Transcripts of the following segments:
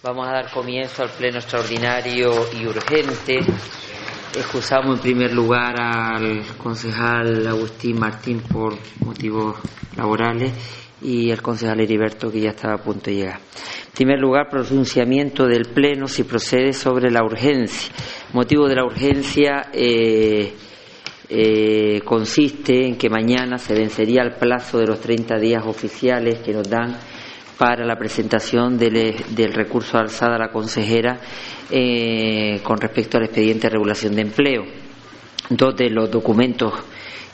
Vamos a dar comienzo al pleno extraordinario y urgente. Excusamos en primer lugar al concejal Agustín Martín por motivos laborales y al concejal Heriberto que ya estaba a punto de llegar. En primer lugar, pronunciamiento del Pleno si procede sobre la urgencia. Motivo de la urgencia eh, eh, consiste en que mañana se vencería el plazo de los 30 días oficiales que nos dan para la presentación del, del recurso alzada a la consejera eh, con respecto al expediente de regulación de empleo. Dos de los documentos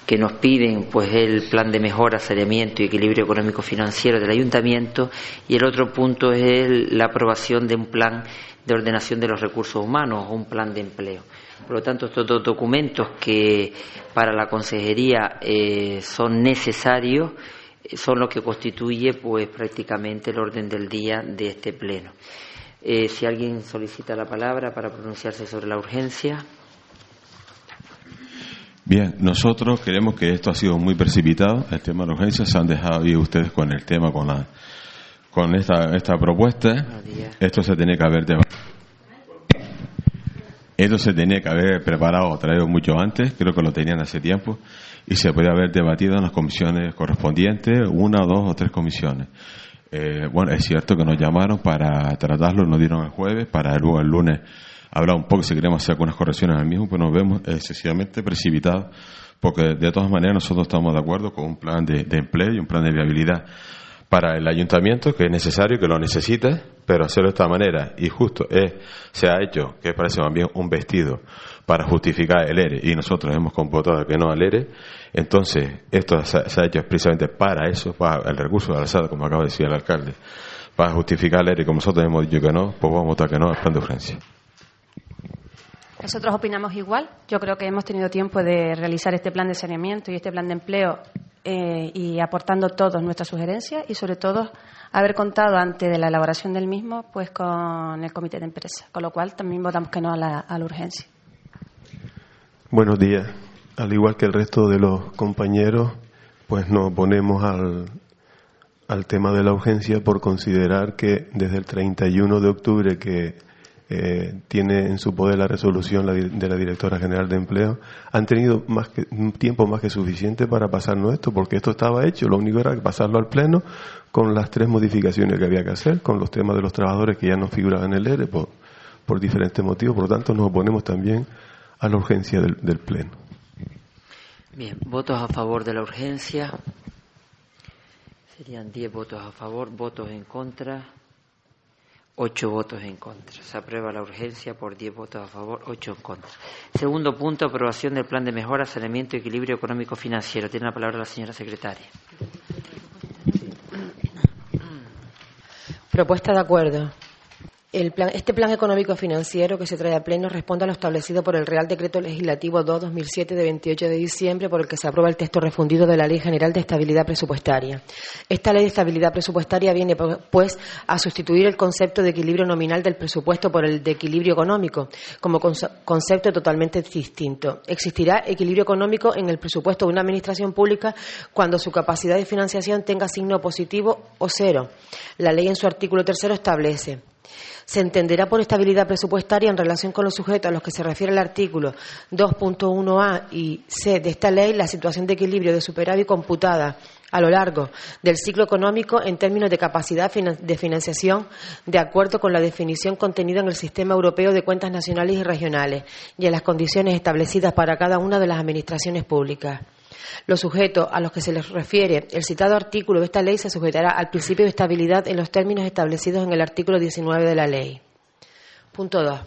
que nos piden pues el plan de mejora, saneamiento y equilibrio económico financiero del ayuntamiento y el otro punto es la aprobación de un plan de ordenación de los recursos humanos, un plan de empleo. Por lo tanto, estos dos documentos que para la consejería eh, son necesarios son lo que constituye pues prácticamente el orden del día de este pleno. Eh, si alguien solicita la palabra para pronunciarse sobre la urgencia. Bien, nosotros creemos que esto ha sido muy precipitado, el tema de la urgencia, se han dejado ir ustedes con el tema, con la con esta, esta propuesta. Esto se tenía que haber esto se tenía que haber preparado o traído mucho antes, creo que lo tenían hace tiempo y se puede haber debatido en las comisiones correspondientes, una, dos o tres comisiones. Eh, bueno, es cierto que nos llamaron para tratarlo, nos dieron el jueves, para luego el lunes hablar un poco si queremos hacer algunas correcciones al mismo, pues nos vemos excesivamente precipitados, porque de todas maneras nosotros estamos de acuerdo con un plan de empleo y un plan de viabilidad para el ayuntamiento, que es necesario, que lo necesite, pero hacerlo de esta manera. Y justo es, se ha hecho, que parece más bien un vestido para justificar el ERE. Y nosotros hemos computado que no al ERE, entonces esto se, ha hecho precisamente para eso, para el recurso de alzada, como acaba de decir el alcalde, para justificar el ERE, como nosotros hemos dicho que no, pues vamos a votar que no al plan de urgencia. Nosotros opinamos igual. Yo creo que hemos tenido tiempo de realizar este plan de saneamiento y este plan de empleo eh, y aportando todos nuestras sugerencias y sobre todo haber contado antes de la elaboración del mismo pues con el comité de empresa, con lo cual también votamos que no a la, urgencia. Buenos días. Al igual que el resto de los compañeros, pues nos oponemos al, al tema de la urgencia por considerar que desde el 31 de octubre que eh, tiene en su poder la resolución de la directora general de empleo, han tenido más que, un tiempo más que suficiente para pasarnos esto, porque esto estaba hecho, lo único era pasarlo al Pleno con las tres modificaciones que había que hacer, con los temas de los trabajadores que ya no figuraban en el ERE por, por diferentes motivos, por lo tanto nos oponemos también a la urgencia del, del Pleno. Bien, votos a favor de la urgencia. Serían 10 votos a favor, votos en contra, 8 votos en contra. Se aprueba la urgencia por 10 votos a favor, 8 en contra. Segundo punto, aprobación del plan de mejora, saneamiento y equilibrio económico financiero. Tiene la palabra la señora secretaria. Propuesta de acuerdo este plan económico financiero que se trae a pleno responde a lo establecido por el Real Decreto Legislativo 2-2007 de 28 de diciembre por el que se aprueba el texto refundido de la Ley General de Estabilidad Presupuestaria. Esta Ley de Estabilidad Presupuestaria viene, pues, a sustituir el concepto de equilibrio nominal del presupuesto por el de equilibrio económico, como concepto totalmente distinto. Existirá equilibrio económico en el presupuesto de una administración pública cuando su capacidad de financiación tenga signo positivo o cero. La ley en su artículo tercero establece se entenderá por estabilidad presupuestaria en relación con los sujetos a los que se refiere el artículo 2.1a y c de esta ley la situación de equilibrio de superávit computada a lo largo del ciclo económico en términos de capacidad de financiación de acuerdo con la definición contenida en el Sistema Europeo de Cuentas Nacionales y Regionales y en las condiciones establecidas para cada una de las administraciones públicas. Los sujetos a los que se les refiere el citado artículo de esta ley se sujetará al principio de estabilidad en los términos establecidos en el artículo 19 de la ley. Punto 2.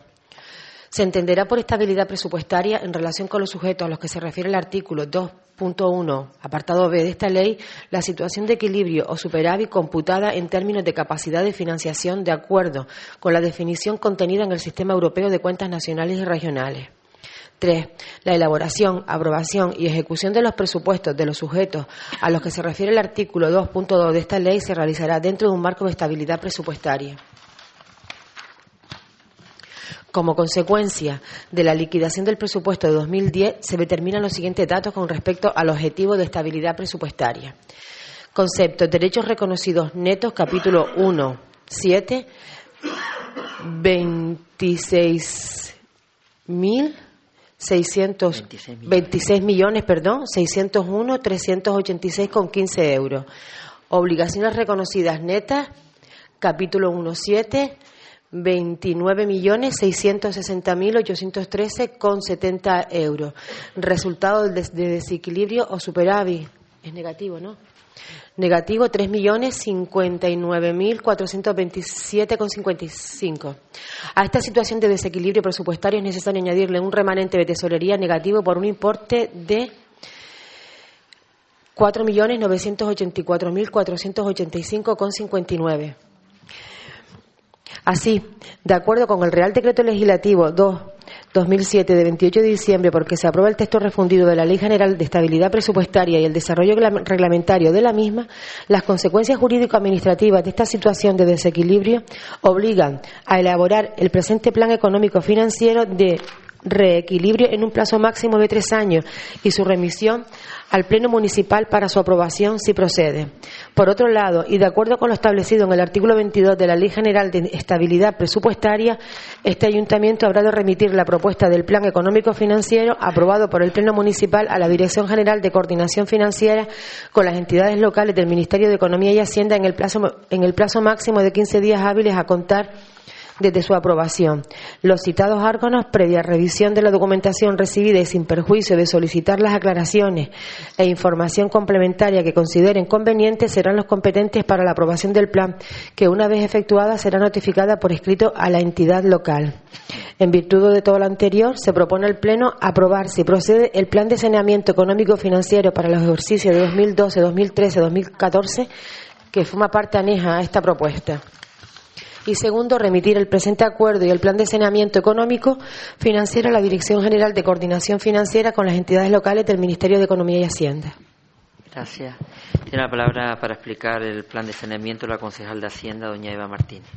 Se entenderá por estabilidad presupuestaria en relación con los sujetos a los que se refiere el artículo 2.1, apartado B de esta ley, la situación de equilibrio o superávit computada en términos de capacidad de financiación de acuerdo con la definición contenida en el Sistema Europeo de Cuentas Nacionales y Regionales. 3. La elaboración, aprobación y ejecución de los presupuestos de los sujetos a los que se refiere el artículo 2.2 de esta ley se realizará dentro de un marco de estabilidad presupuestaria. Como consecuencia de la liquidación del presupuesto de 2010, se determinan los siguientes datos con respecto al objetivo de estabilidad presupuestaria. Concepto, derechos reconocidos netos, capítulo 1, 7, 26.000 26 millones, perdón, 601, 386 con 15 euros. Obligaciones reconocidas netas, capítulo 1.7, 29 millones 660 mil 813 con 70 euros. Resultado de desequilibrio o superávit. Es negativo, ¿no? Negativo 3.059.427,55. A esta situación de desequilibrio presupuestario es necesario añadirle un remanente de tesorería negativo por un importe de 4.984.485,59. Así, de acuerdo con el Real Decreto Legislativo 2 2007 de 28 de diciembre, porque se aprueba el texto refundido de la Ley General de Estabilidad Presupuestaria y el desarrollo reglamentario de la misma, las consecuencias jurídico-administrativas de esta situación de desequilibrio obligan a elaborar el presente plan económico financiero de reequilibrio en un plazo máximo de tres años y su remisión al Pleno Municipal para su aprobación si procede. Por otro lado, y de acuerdo con lo establecido en el artículo 22 de la Ley General de Estabilidad Presupuestaria, este Ayuntamiento habrá de remitir la propuesta del Plan Económico Financiero aprobado por el Pleno Municipal a la Dirección General de Coordinación Financiera con las entidades locales del Ministerio de Economía y Hacienda en el plazo, en el plazo máximo de 15 días hábiles a contar desde su aprobación. Los citados órganos, previa revisión de la documentación recibida y sin perjuicio de solicitar las aclaraciones e información complementaria que consideren convenientes, serán los competentes para la aprobación del plan, que una vez efectuada será notificada por escrito a la entidad local. En virtud de todo lo anterior, se propone al Pleno aprobar, si procede, el Plan de Saneamiento Económico Financiero para los ejercicios de 2012, 2013, 2014, que forma parte aneja a esta propuesta y segundo, remitir el presente acuerdo y el plan de saneamiento económico financiero a la Dirección General de Coordinación Financiera con las entidades locales del Ministerio de Economía y Hacienda. Gracias. Tiene la palabra para explicar el plan de saneamiento la concejal de Hacienda, doña Eva Martínez.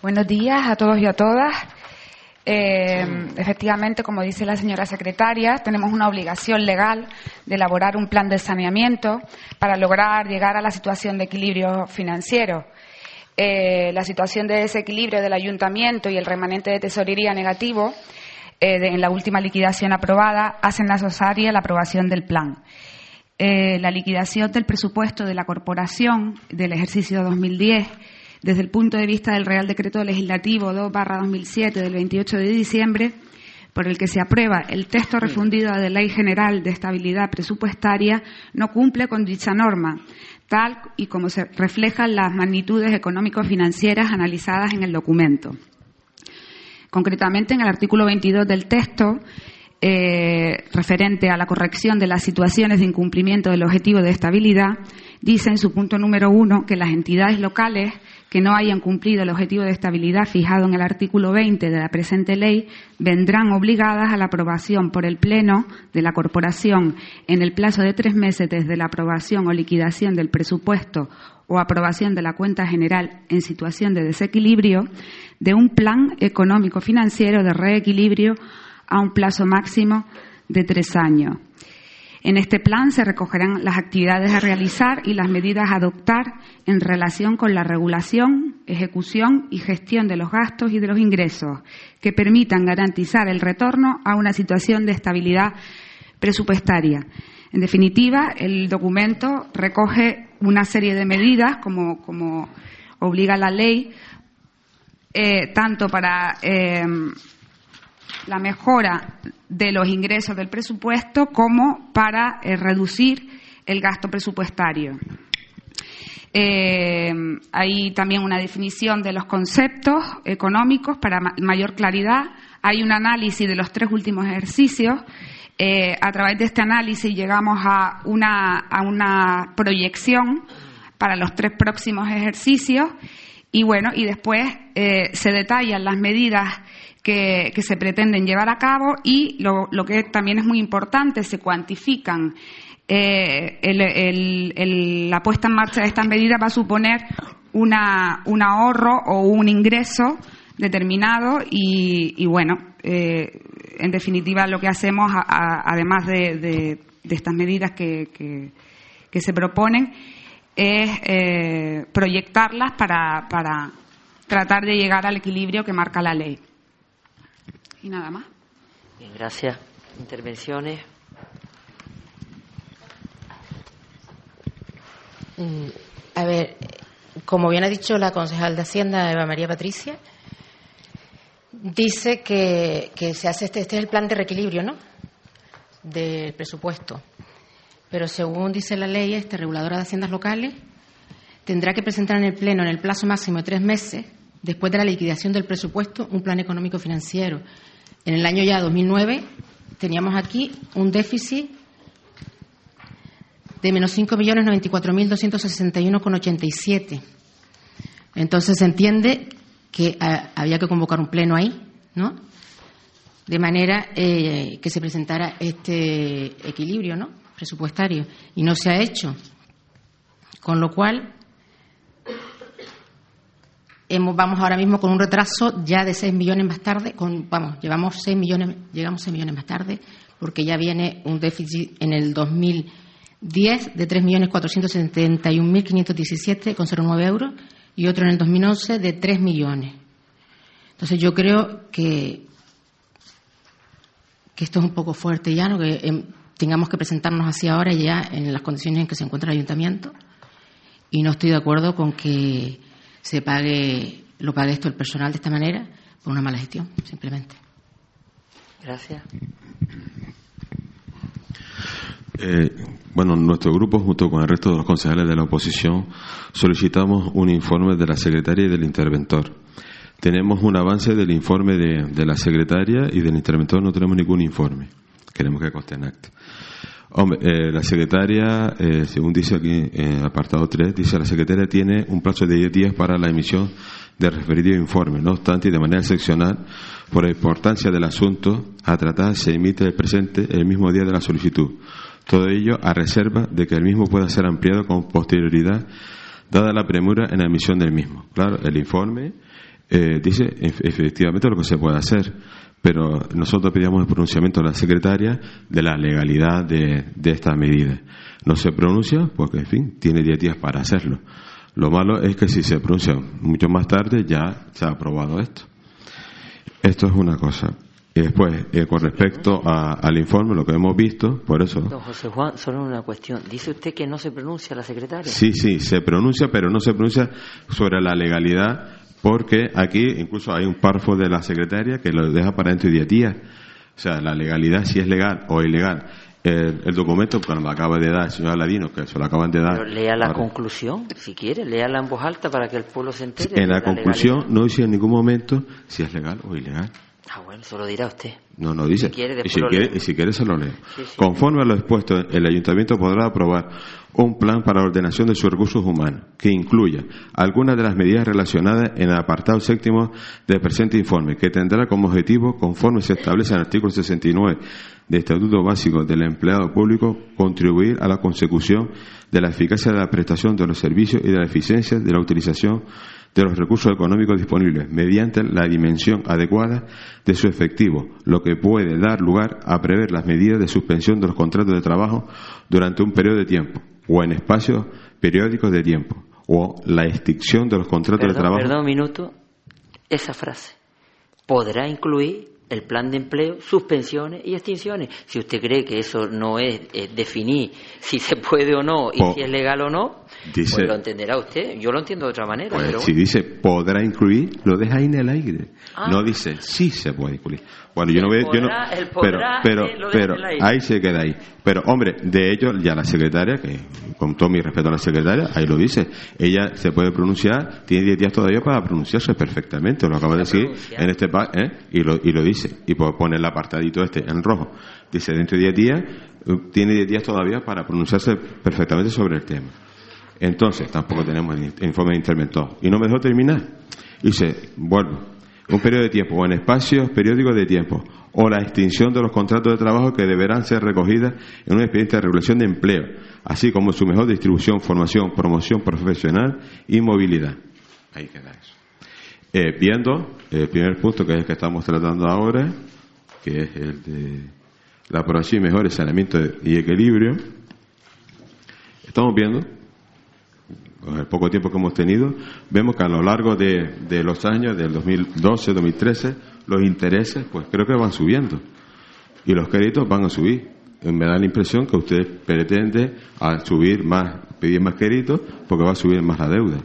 Buenos días a todos y a todas. Eh, efectivamente, como dice la señora secretaria, tenemos una obligación legal de elaborar un plan de saneamiento para lograr llegar a la situación de equilibrio financiero. Eh, la situación de desequilibrio del ayuntamiento y el remanente de tesorería negativo eh, en la última liquidación aprobada hacen necesaria la aprobación del plan. la liquidación del presupuesto de la corporación del ejercicio 2010 desde el punto de vista del Real Decreto Legislativo 2-2007 del 28 de diciembre, por el que se aprueba el texto refundido de Ley General de Estabilidad Presupuestaria, no cumple con dicha norma, tal y como se reflejan las magnitudes económico-financieras analizadas en el documento. Concretamente, en el artículo 22 del texto, eh, referente a la corrección de las situaciones de incumplimiento del objetivo de estabilidad, dice en su punto número uno que las entidades locales que no hayan cumplido el objetivo de estabilidad fijado en el artículo 20 de la presente ley vendrán obligadas a la aprobación por el Pleno de la Corporación en el plazo de tres meses desde la aprobación o liquidación del presupuesto o aprobación de la cuenta general en situación de desequilibrio de un plan económico financiero de reequilibrio a un plazo máximo de tres años. En este plan se recogerán las actividades a realizar y las medidas a adoptar en relación con la regulación, ejecución y gestión de los gastos y de los ingresos que permitan garantizar el retorno a una situación de estabilidad presupuestaria. En definitiva, el documento recoge una serie de medidas, como, obliga la ley, eh, tanto para eh, la mejora de los ingresos del presupuesto como para eh, reducir el gasto presupuestario. Eh, hay también una definición de los conceptos económicos para mayor claridad. Hay un análisis de los tres últimos ejercicios. Eh, a través de este análisis llegamos a una, a una proyección para los tres próximos ejercicios y bueno, y después se detallan las medidas que, se pretenden llevar a cabo y lo, que también es muy importante, se cuantifican eh, la puesta en marcha de estas medidas va a suponer una, un ahorro o un ingreso determinado y, bueno, eh, en definitiva lo que hacemos, además de, estas medidas que, se proponen, es eh, proyectarlas para, para tratar de llegar al equilibrio que marca la ley. Y nada más. Bien, gracias. Intervenciones. Mm, a ver, como bien ha dicho la concejal de Hacienda, Eva María Patricia, dice que, se hace este, este es el plan de reequilibrio, ¿no? Del presupuesto. Pero según dice la ley, este reguladora de haciendas locales tendrá que presentar en el Pleno, en el plazo máximo de tres meses, después de la liquidación del presupuesto, un plan económico financiero. En el año ya 2009 teníamos aquí un déficit de menos 5.094.261,87. Entonces se entiende que ah, había que convocar un pleno ahí, ¿no? De manera eh, que se presentara este equilibrio, ¿no? Presupuestario. Y no se ha hecho. Con lo cual, vamos ahora mismo con un retraso ya de 6 millones más tarde, con, vamos, llevamos 6 millones, llegamos 6 millones más tarde, porque ya viene un déficit en el 2000 10 de 3.471.517,09 euros y otro en el 2011 de 3 millones. Entonces yo creo que, esto es un poco fuerte ya, que em, tengamos que presentarnos así ahora ya en las condiciones en que se encuentra el ayuntamiento y no estoy de acuerdo con que se pague, lo pague esto el personal de esta manera por una mala gestión, simplemente. Gracias. Eh, bueno, nuestro grupo, junto con el resto de los concejales de la oposición, solicitamos un informe de la secretaria y del interventor. Tenemos un avance del informe de, la secretaria y del interventor no tenemos ningún informe. Queremos que conste en acta. Eh, la secretaria, eh, según dice aquí en apartado 3, dice la secretaria tiene un plazo de 10 días para la emisión del referido informe. No obstante, y de manera excepcional, por la importancia del asunto a tratar, se emite el presente el mismo día de la solicitud. Todo ello a reserva de que el mismo pueda ser ampliado con posterioridad, dada la premura en la emisión del mismo. Claro, el informe eh, dice efectivamente lo que se puede hacer, pero nosotros pedíamos el pronunciamiento de la secretaria de la legalidad de, de esta medida. No se pronuncia porque, en fin, tiene 10 días para hacerlo. Lo malo es que si se pronuncia mucho más tarde ya se ha aprobado esto. Esto es una cosa. Y después, eh, con respecto al informe, lo que hemos visto, por eso. Don José Juan, solo una cuestión. ¿Dice usted que no se pronuncia la secretaria? Sí, sí, se pronuncia, pero no se pronuncia sobre la legalidad, porque aquí incluso hay un párrafo de la secretaria que lo deja para dentro de 10 días. O sea, la legalidad, si es legal o ilegal. El, documento, cuando lo acaba de dar el señor Aladino, que se lo acaban de dar. Pero lea la conclusión, si quiere, léala en voz alta para que el pueblo se entere. En la, conclusión no dice en ningún momento si es legal o ilegal. Ah, bueno, eso lo dirá usted. No, no dice. y, si quiere, y si quiere, se lo leo. Conforme a lo expuesto, el ayuntamiento podrá aprobar un plan para la ordenación de sus recursos humanos que incluya algunas de las medidas relacionadas en el apartado séptimo del presente informe, que tendrá como objetivo, conforme se establece en el artículo 69 del Estatuto Básico del Empleado Público, contribuir a la consecución de la eficacia de la prestación de los servicios y de la eficiencia de la utilización de los recursos económicos disponibles mediante la dimensión adecuada de su efectivo, lo que puede dar lugar a prever las medidas de suspensión de los contratos de trabajo durante un periodo de tiempo o en espacios periódicos de tiempo o la extinción de los contratos de trabajo. Perdón un minuto, esa frase podrá incluir el plan de empleo, suspensiones y extinciones. Si usted cree que eso no es, definir si se puede o no y si es legal o no, Dice, pues lo entenderá usted. Yo lo entiendo de otra manera. pues, pero si dice podrá incluir, lo deja ahí en el aire. Ah. No dice sí se puede incluir. Bueno, yo El no veo, yo no, el pero, podrá, pero, pero ahí se queda ahí. Pero hombre, de hecho ya la secretaria, que con todo mi respeto a la secretaria, ahí lo dice, ella se puede pronunciar, tiene 10 días todavía para pronunciarse perfectamente, lo acaba de decir en este pa- ¿eh? y lo y lo dice y pues pone el apartadito este en rojo. Dice dentro de 10 días eh, tiene 10 días todavía para pronunciarse perfectamente sobre el tema. Entonces, tampoco tenemos el informe de interventor. Y no me dejó terminar. Dice, vuelvo. Un periodo de tiempo o en espacios periódicos de tiempo o la extinción de los contratos de trabajo que deberán ser recogidas en un expediente de regulación de empleo, así como su mejor distribución, formación, promoción profesional y movilidad. Ahí queda eso. Eh, viendo el primer punto que es el que estamos tratando ahora, que es el de la aprobación y mejor saneamiento y equilibrio, estamos viendo con el poco tiempo que hemos tenido, vemos que a lo largo de, los años, del 2012, 2013, los intereses, pues creo que van subiendo. Y los créditos van a subir. Eh, Me da la impresión que usted pretende al subir más, pedir más créditos, porque va a subir más la deuda.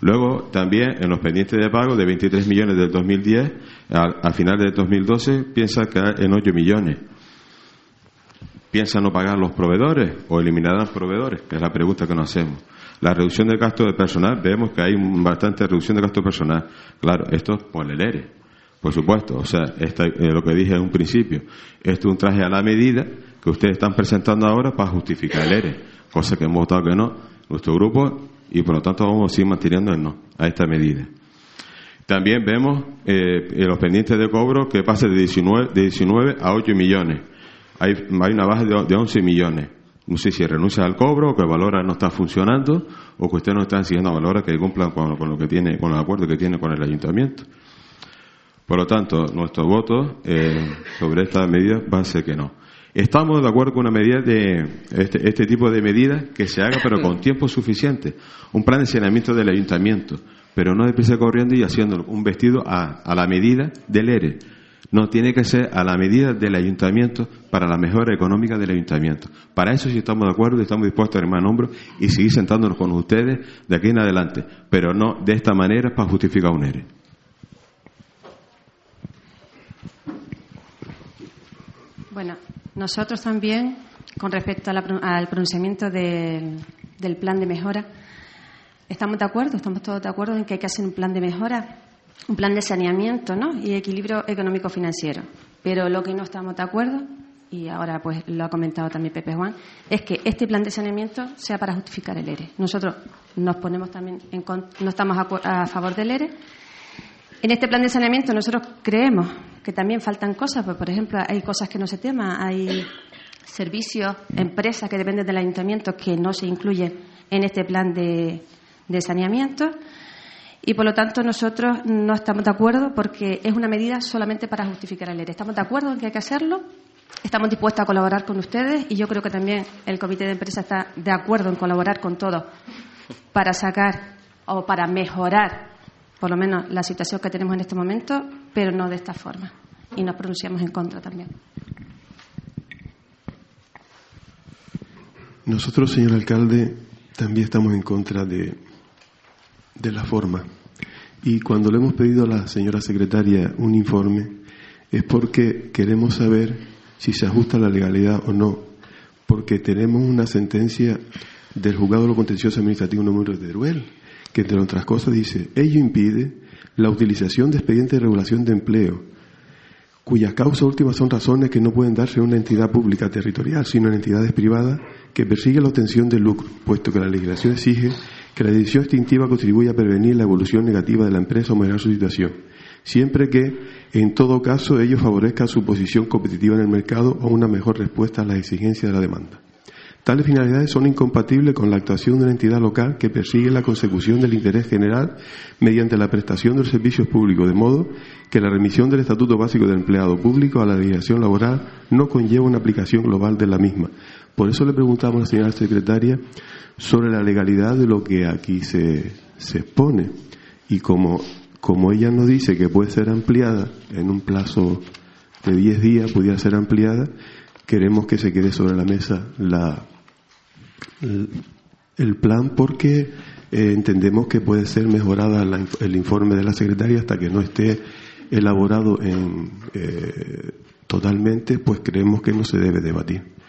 Luego, también en los pendientes de pago de 23 millones del 2010, al, al final del 2012, piensa caer en 8 millones. ¿Piensa no pagar los proveedores o eliminar a los proveedores? Que es la pregunta que nos hacemos. La reducción del gasto de personal, vemos que hay bastante reducción de gasto personal. Claro, esto es por el ERE, por supuesto. O sea, esta- eh, lo que dije en un principio, esto es un traje a la medida que ustedes están presentando ahora para justificar el ERE, cosa que hemos votado que no, nuestro grupo, y por lo tanto vamos a seguir manteniendo el no a esta medida. También vemos eh, los pendientes de cobro que pasa de 19, de 19 a 8 millones. Hay, hay una baja de, de 11 millones. No sé si renuncia al cobro, o que Valora no está funcionando, o que ustedes no están siguiendo a Valora que cumplan con, con lo que tiene, con los acuerdos que tiene con el ayuntamiento. Por lo tanto, nuestro voto eh, sobre esta medida va a ser que no. Estamos de acuerdo con una medida de este, este tipo de medidas que se haga, pero con tiempo suficiente. Un plan de saneamiento del ayuntamiento, pero no deprisa corriendo y haciendo un vestido a, a la medida del ERE. No tiene que ser a la medida del ayuntamiento para la mejora económica del ayuntamiento. Para eso sí estamos de acuerdo y estamos dispuestos a armar hombros y seguir sentándonos con ustedes de aquí en adelante, pero no de esta manera para justificar un ERE. Bueno, nosotros también, con respecto al pronunciamiento del plan de mejora, estamos de acuerdo, estamos todos de acuerdo en que hay que hacer un plan de mejora, un plan de saneamiento ¿no? y equilibrio económico-financiero. Pero lo que no estamos de acuerdo, y ahora pues lo ha comentado también Pepe Juan, es que este plan de saneamiento sea para justificar el ERE. Nosotros nos ponemos también, en no estamos a, a favor del ERE, en este plan de saneamiento nosotros creemos que también faltan cosas, pues, por ejemplo, hay cosas que no se teman, hay servicios, empresas que dependen del ayuntamiento que no se incluyen en este plan de, de saneamiento y por lo tanto nosotros no estamos de acuerdo porque es una medida solamente para justificar el ERE. Estamos de acuerdo en que hay que hacerlo, estamos dispuestos a colaborar con ustedes y yo creo que también el comité de empresa está de acuerdo en colaborar con todos para sacar o para mejorar por lo menos la situación que tenemos en este momento, pero no de esta forma. Y nos pronunciamos en contra también. Nosotros, señor alcalde, también estamos en contra de, de la forma. Y cuando le hemos pedido a la señora secretaria un informe, es porque queremos saber si se ajusta a la legalidad o no. Porque tenemos una sentencia del juzgado de lo contencioso administrativo número de Teruel, que entre otras cosas dice, ello impide la utilización de expedientes de regulación de empleo, cuyas causas últimas son razones que no pueden darse en una entidad pública territorial, sino en entidades privadas que persiguen la obtención de lucro, puesto que la legislación exige que la decisión extintiva contribuya a prevenir la evolución negativa de la empresa o mejorar su situación, siempre que, en todo caso, ello favorezca su posición competitiva en el mercado o una mejor respuesta a las exigencias de la demanda. Tales finalidades son incompatibles con la actuación de una entidad local que persigue la consecución del interés general mediante la prestación de los servicios públicos, de modo que la remisión del Estatuto Básico del Empleado Público a la legislación laboral no conlleva una aplicación global de la misma. Por eso le preguntamos a la señora secretaria sobre la legalidad de lo que aquí se, se expone. Y como, como ella nos dice que puede ser ampliada en un plazo de 10 días, pudiera ser ampliada, queremos que se quede sobre la mesa la, el plan porque eh, entendemos que puede ser mejorada el informe de la secretaria hasta que no esté elaborado en, eh, totalmente, pues creemos que no se debe debatir.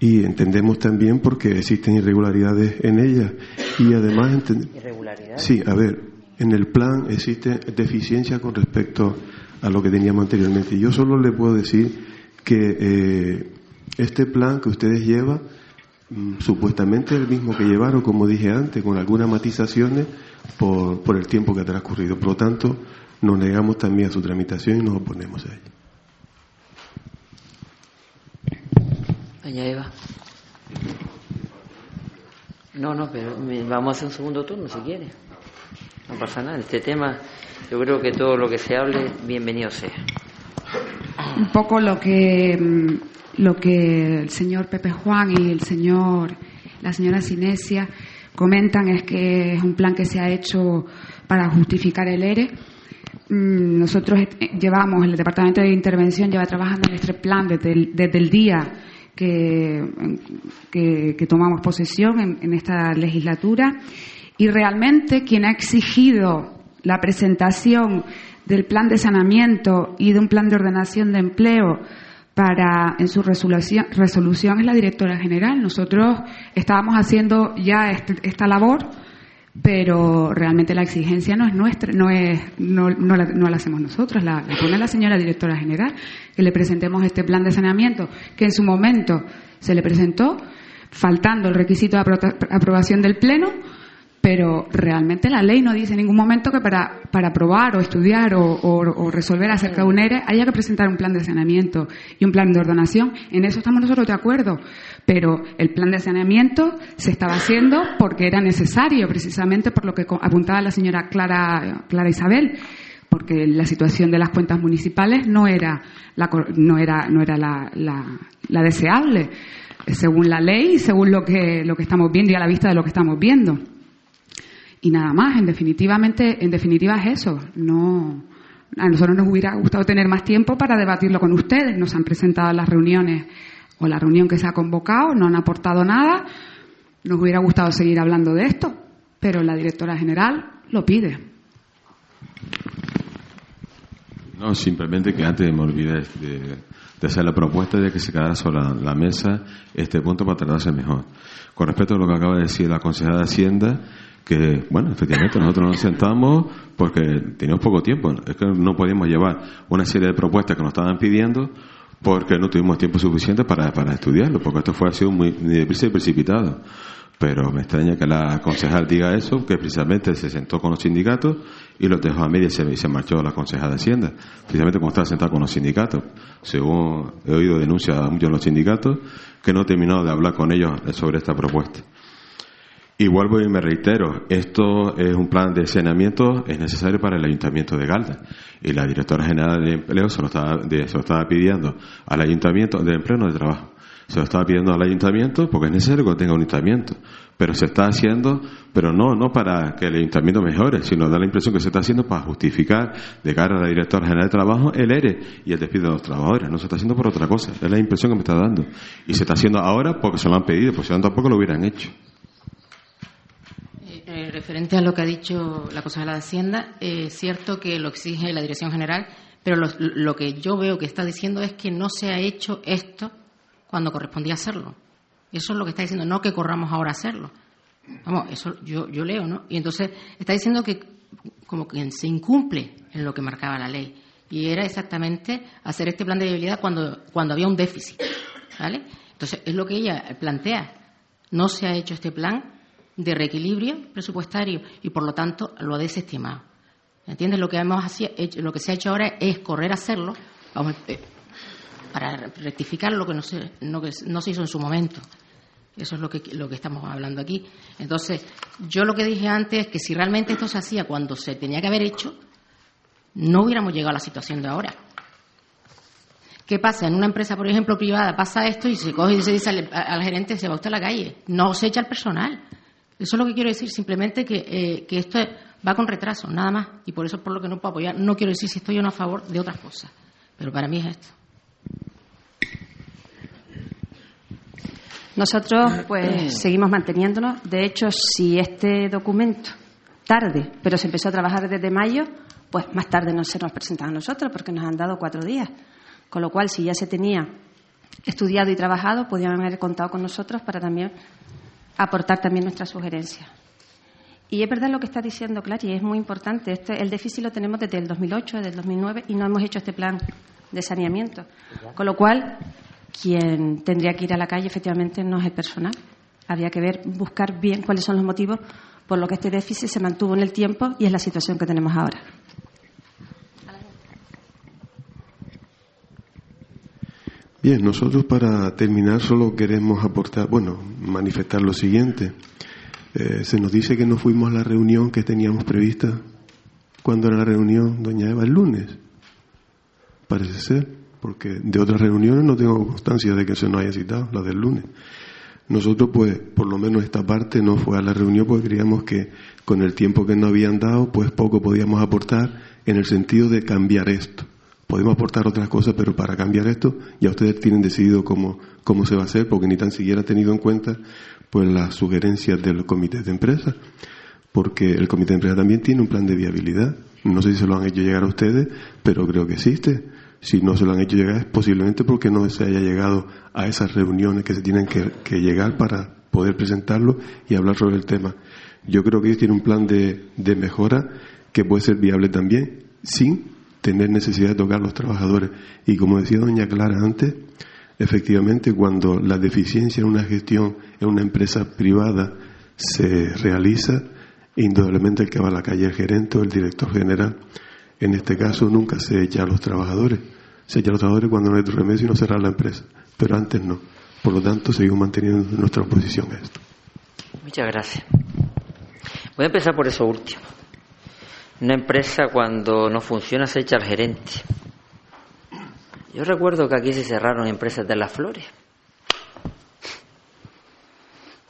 Y entendemos también porque existen irregularidades en ella. Y además... ¿Irregularidades? Sí, a ver, en el plan existe deficiencia con respecto a lo que teníamos anteriormente. Y yo solo le puedo decir que eh, este plan que ustedes llevan Mm, supuestamente el mismo que llevaron, como dije antes, con algunas matizaciones por, por el tiempo que ha transcurrido. Por lo tanto, nos negamos también a su tramitación y nos oponemos a ella. Doña Eva. No, no, pero vamos a hacer un segundo turno si quiere. No pasa nada. Este tema, yo creo que todo lo que se hable, bienvenido sea. Un poco lo que mm, lo que el señor Pepe Juan y el señor, la señora Cinesia comentan es que es un plan que se ha hecho para justificar el ERE. Mm, nosotros llevamos, el Departamento de Intervención lleva trabajando en este plan desde el, día que, que, tomamos posesión en, en esta legislatura y realmente quien ha exigido la presentación del plan de saneamiento y de un plan de ordenación de empleo para en su resolución, resolución es la directora general. Nosotros estábamos haciendo ya este, esta labor, pero realmente la exigencia no es nuestra, no es no, no, la, no la hacemos nosotros, la, la pone la señora directora general, que le presentemos este plan de saneamiento, que en su momento se le presentó, faltando el requisito de aprobación del Pleno, pero realmente la ley no dice en ningún momento que para, para aprobar o estudiar o, resolver acerca de un ERE haya que presentar un plan de saneamiento y un plan de ordenación. En eso estamos nosotros de acuerdo, pero el plan de saneamiento se estaba haciendo porque era necesario, precisamente por lo que apuntaba la señora Clara, Clara Isabel porque la situación de las cuentas municipales no era la, no era, no era la, la deseable, según la ley y según lo que, lo que estamos viendo y a la vista de lo que estamos viendo. Y nada más, en, definitivamente, en definitiva es eso. No, a nosotros nos hubiera gustado tener más tiempo para debatirlo con ustedes. Nos han presentado las reuniones o la reunión que se ha convocado, no han aportado nada. Nos hubiera gustado seguir hablando de esto, pero la directora general lo pide. No, simplemente que antes me olvidé de, hacer la propuesta de que se quedara sobre la, mesa este punto para tratarse mejor. Con respecto a lo que acaba de decir la consejera de Hacienda, que, bueno, efectivamente nosotros nos sentamos porque teníamos poco tiempo, es que no podíamos llevar una serie de propuestas que nos estaban pidiendo porque no tuvimos tiempo suficiente para, para estudiarlo, porque esto fue así muy deprisa y precipitado. Pero me extraña que la concejal diga eso, que precisamente se sentó con los sindicatos y los dejó a media y se, marchó la concejal de Hacienda, precisamente como estaba sentado con los sindicatos. Según he oído denuncias de muchos de los sindicatos, que no terminó de hablar con ellos sobre esta propuesta. Y vuelvo y me reitero, esto es un plan de saneamiento, es necesario para el Ayuntamiento de Galda. Y la directora general de empleo se lo estaba, se lo estaba pidiendo al Ayuntamiento, de empleo no de trabajo, se lo estaba pidiendo al Ayuntamiento porque es necesario que tenga un Ayuntamiento. Pero se está haciendo, pero no, no para que el Ayuntamiento mejore, sino da la impresión que se está haciendo para justificar de cara a la directora general de trabajo el ERE y el despido de los trabajadores. No se está haciendo por otra cosa, es la impresión que me está dando. Y se está haciendo ahora porque se lo han pedido, porque si no tampoco lo hubieran hecho. Eh, referente a lo que ha dicho la consejera de Hacienda, es cierto que lo exige la Dirección General, pero lo, que yo veo que está diciendo es que no se ha hecho esto cuando correspondía hacerlo. Eso es lo que está diciendo, no que corramos ahora a hacerlo. Vamos, eso yo, yo leo, ¿no? Y entonces está diciendo que como que se incumple en lo que marcaba la ley. Y era exactamente hacer este plan de viabilidad cuando, cuando había un déficit. ¿Vale? Entonces, es lo que ella plantea. No se ha hecho este plan de reequilibrio presupuestario y por lo tanto lo ha desestimado. ¿Entiendes? Lo que, hemos hecho, lo que se ha hecho ahora es correr a hacerlo eh, para rectificar lo que no se, no, no se hizo en su momento. Eso es lo que, lo que estamos hablando aquí. Entonces, yo lo que dije antes es que si realmente esto se hacía cuando se tenía que haber hecho, no hubiéramos llegado a la situación de ahora. ¿Qué pasa? En una empresa, por ejemplo, privada, pasa esto y se coge y se dice al, al gerente, se va usted a la calle. No se echa el personal. Eso es lo que quiero decir, simplemente que, eh, que esto va con retraso, nada más, y por eso es por lo que no puedo apoyar. No quiero decir si estoy o no a favor de otras cosas, pero para mí es esto. Nosotros, pues, seguimos manteniéndonos. De hecho, si este documento tarde, pero se empezó a trabajar desde mayo, pues más tarde no se nos presentaba a nosotros porque nos han dado cuatro días. Con lo cual, si ya se tenía estudiado y trabajado, podían haber contado con nosotros para también aportar también nuestras sugerencias. Y es verdad lo que está diciendo Clary, es muy importante. Este, el déficit lo tenemos desde el 2008, desde el 2009 y no hemos hecho este plan de saneamiento. Con lo cual, quien tendría que ir a la calle efectivamente no es el personal. Habría que ver, buscar bien cuáles son los motivos por los que este déficit se mantuvo en el tiempo y es la situación que tenemos ahora. Bien, nosotros para terminar solo queremos aportar, bueno, manifestar lo siguiente. Eh, se nos dice que no fuimos a la reunión que teníamos prevista. ¿Cuándo era la reunión, doña Eva? El lunes. Parece ser, porque de otras reuniones no tengo constancia de que se nos haya citado, la del lunes. Nosotros, pues, por lo menos esta parte no fue a la reunión porque creíamos que con el tiempo que nos habían dado, pues poco podíamos aportar en el sentido de cambiar esto podemos aportar otras cosas, pero para cambiar esto ya ustedes tienen decidido cómo, cómo se va a hacer, porque ni tan siquiera ha tenido en cuenta pues las sugerencias del comité de empresa, porque el comité de empresa también tiene un plan de viabilidad. No sé si se lo han hecho llegar a ustedes, pero creo que existe. Si no se lo han hecho llegar es posiblemente porque no se haya llegado a esas reuniones que se tienen que, llegar para poder presentarlo y hablar sobre el tema. Yo creo que ellos tienen un plan de, de mejora que puede ser viable también, sin tener necesidad de tocar a los trabajadores. Y como decía doña Clara antes, efectivamente cuando la deficiencia en una gestión en una empresa privada se realiza, indudablemente el que va a la calle, el gerente o el director general, en este caso nunca se echa a los trabajadores. Se echa a los trabajadores cuando no hay otro remedio y no cerrar la empresa, pero antes no. Por lo tanto, seguimos manteniendo nuestra oposición a esto. Muchas gracias. Voy a empezar por eso último. Una empresa cuando no funciona se echa al gerente. Yo recuerdo que aquí se cerraron empresas de las flores.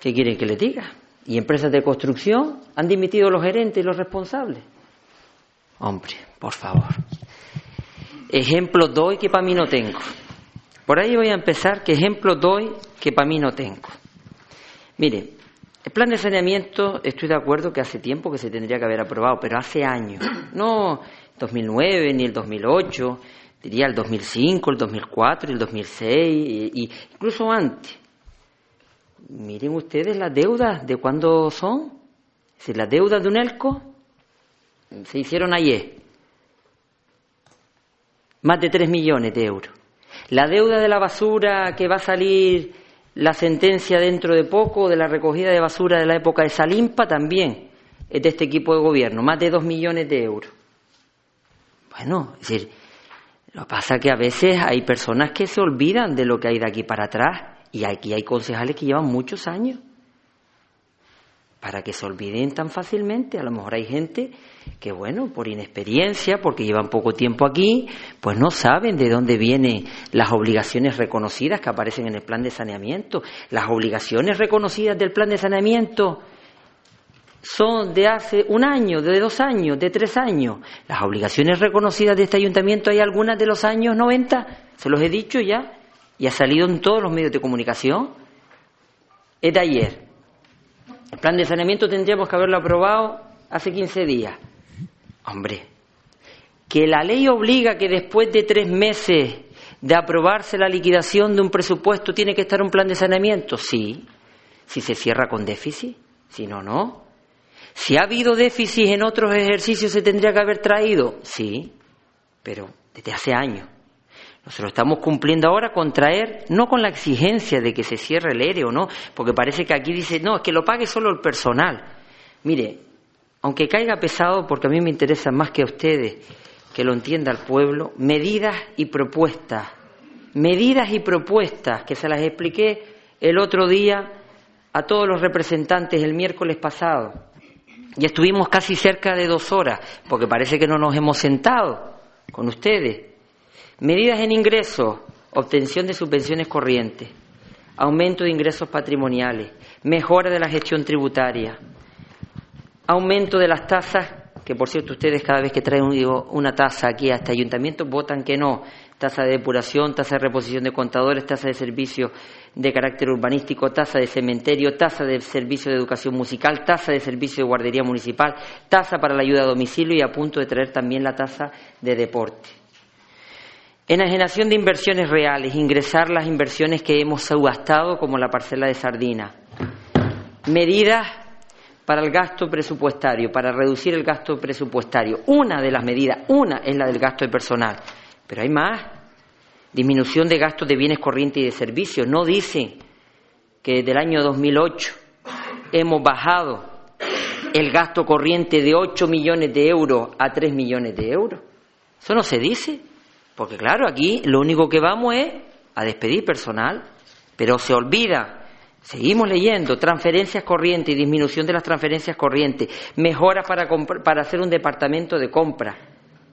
¿Qué quieren que le diga? Y empresas de construcción han dimitido los gerentes y los responsables. Hombre, por favor. Ejemplos doy que para mí no tengo. Por ahí voy a empezar. ¿Qué ejemplos doy que para mí no tengo? Mire, el plan de saneamiento, estoy de acuerdo que hace tiempo que se tendría que haber aprobado, pero hace años, no 2009 ni el 2008, diría el 2005, el 2004, el 2006, y, incluso antes. Miren ustedes las deudas, ¿de cuándo son? Si las deudas de UNELCO se hicieron ayer. Más de 3 millones de euros. La deuda de la basura que va a salir la sentencia dentro de poco de la recogida de basura de la época de Salimpa también es de este equipo de gobierno, más de dos millones de euros. Bueno, es decir, lo que pasa es que a veces hay personas que se olvidan de lo que hay de aquí para atrás y aquí hay concejales que llevan muchos años para que se olviden tan fácilmente. A lo mejor hay gente que, bueno, por inexperiencia, porque llevan poco tiempo aquí, pues no saben de dónde vienen las obligaciones reconocidas que aparecen en el plan de saneamiento. Las obligaciones reconocidas del plan de saneamiento son de hace un año, de dos años, de tres años. Las obligaciones reconocidas de este ayuntamiento hay algunas de los años 90, se los he dicho ya, y ha salido en todos los medios de comunicación. Es de ayer. El plan de saneamiento tendríamos que haberlo aprobado hace 15 días. Hombre, que la ley obliga que después de tres meses de aprobarse la liquidación de un presupuesto tiene que estar un plan de saneamiento. Sí, si se cierra con déficit, si no, no. Si ha habido déficit en otros ejercicios se tendría que haber traído. Sí, pero desde hace años. Nosotros estamos cumpliendo ahora con traer, no con la exigencia de que se cierre el ERE o no, porque parece que aquí dice, no, es que lo pague solo el personal. Mire, aunque caiga pesado, porque a mí me interesa más que a ustedes que lo entienda el pueblo, medidas y propuestas, medidas y propuestas que se las expliqué el otro día a todos los representantes el miércoles pasado. Y estuvimos casi cerca de dos horas, porque parece que no nos hemos sentado con ustedes. Medidas en ingresos, obtención de subvenciones corrientes, aumento de ingresos patrimoniales, mejora de la gestión tributaria, aumento de las tasas, que por cierto ustedes cada vez que traen una tasa aquí a este ayuntamiento votan que no, tasa de depuración, tasa de reposición de contadores, tasa de servicio de carácter urbanístico, tasa de cementerio, tasa de servicio de educación musical, tasa de servicio de guardería municipal, tasa para la ayuda a domicilio y a punto de traer también la tasa de deporte. Enajenación de inversiones reales, ingresar las inversiones que hemos subastado como la parcela de sardina. Medidas para el gasto presupuestario, para reducir el gasto presupuestario. Una de las medidas, una es la del gasto de personal, pero hay más. Disminución de gastos de bienes corrientes y de servicios. No dicen que desde el año 2008 hemos bajado el gasto corriente de 8 millones de euros a 3 millones de euros. Eso no se dice. Porque claro, aquí lo único que vamos es a despedir personal, pero se olvida. Seguimos leyendo transferencias corrientes y disminución de las transferencias corrientes, mejoras para, para hacer un departamento de compra.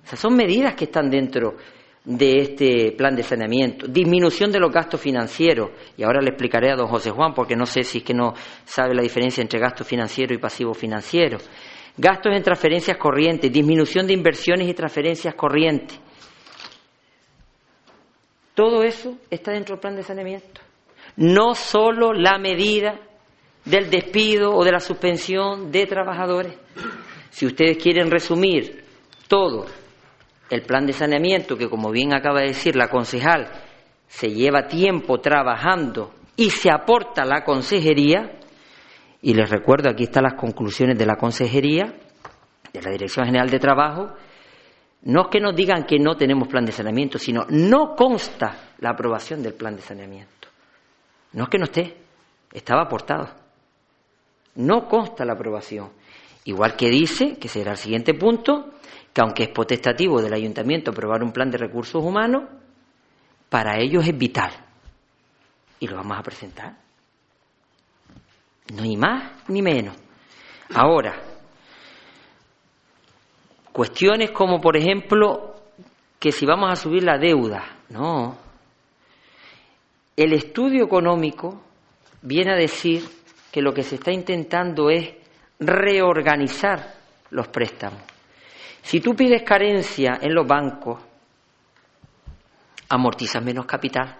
Esas son medidas que están dentro de este plan de saneamiento, disminución de los gastos financieros, y ahora le explicaré a don José Juan, porque no sé si es que no sabe la diferencia entre gasto financiero y pasivo financiero, gastos en transferencias corrientes, disminución de inversiones y transferencias corrientes, todo eso está dentro del plan de saneamiento. No solo la medida del despido o de la suspensión de trabajadores. Si ustedes quieren resumir todo el plan de saneamiento, que como bien acaba de decir la concejal, se lleva tiempo trabajando y se aporta la consejería, y les recuerdo, aquí están las conclusiones de la consejería, de la Dirección General de Trabajo, no es que nos digan que no tenemos plan de saneamiento, sino no consta la aprobación del plan de saneamiento. No es que no esté, estaba aportado. No consta la aprobación. Igual que dice, que será el siguiente punto, que aunque es potestativo del ayuntamiento aprobar un plan de recursos humanos, para ellos es vital. Y lo vamos a presentar. No hay más ni menos. Ahora, Cuestiones como, por ejemplo, que si vamos a subir la deuda, no. El estudio económico viene a decir que lo que se está intentando es reorganizar los préstamos. Si tú pides carencia en los bancos, amortizas menos capital,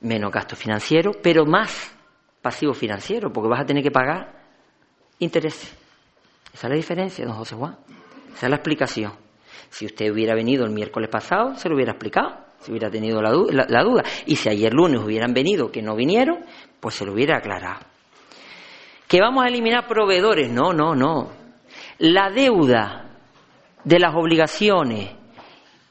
menos gasto financiero, pero más pasivo financiero, porque vas a tener que pagar intereses. Esa es la diferencia, don José Juan. Esa es la explicación. Si usted hubiera venido el miércoles pasado, se lo hubiera explicado, si hubiera tenido la, duda. Y si ayer lunes hubieran venido que no vinieron, pues se lo hubiera aclarado. ¿Que vamos a eliminar proveedores? No, no, no. La deuda de las obligaciones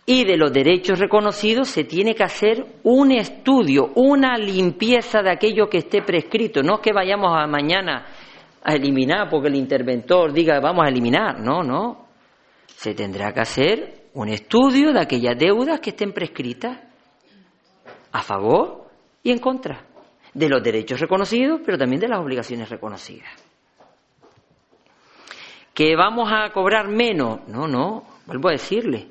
y de los derechos reconocidos se tiene que hacer un estudio, una limpieza de aquello que esté prescrito. No es que vayamos a mañana a eliminar porque el interventor diga vamos a eliminar. No, no. Se tendrá que hacer un estudio de aquellas deudas que estén prescritas a favor y en contra de los derechos reconocidos, pero también de las obligaciones reconocidas. ¿Que vamos a cobrar menos? No, no, vuelvo a decirle.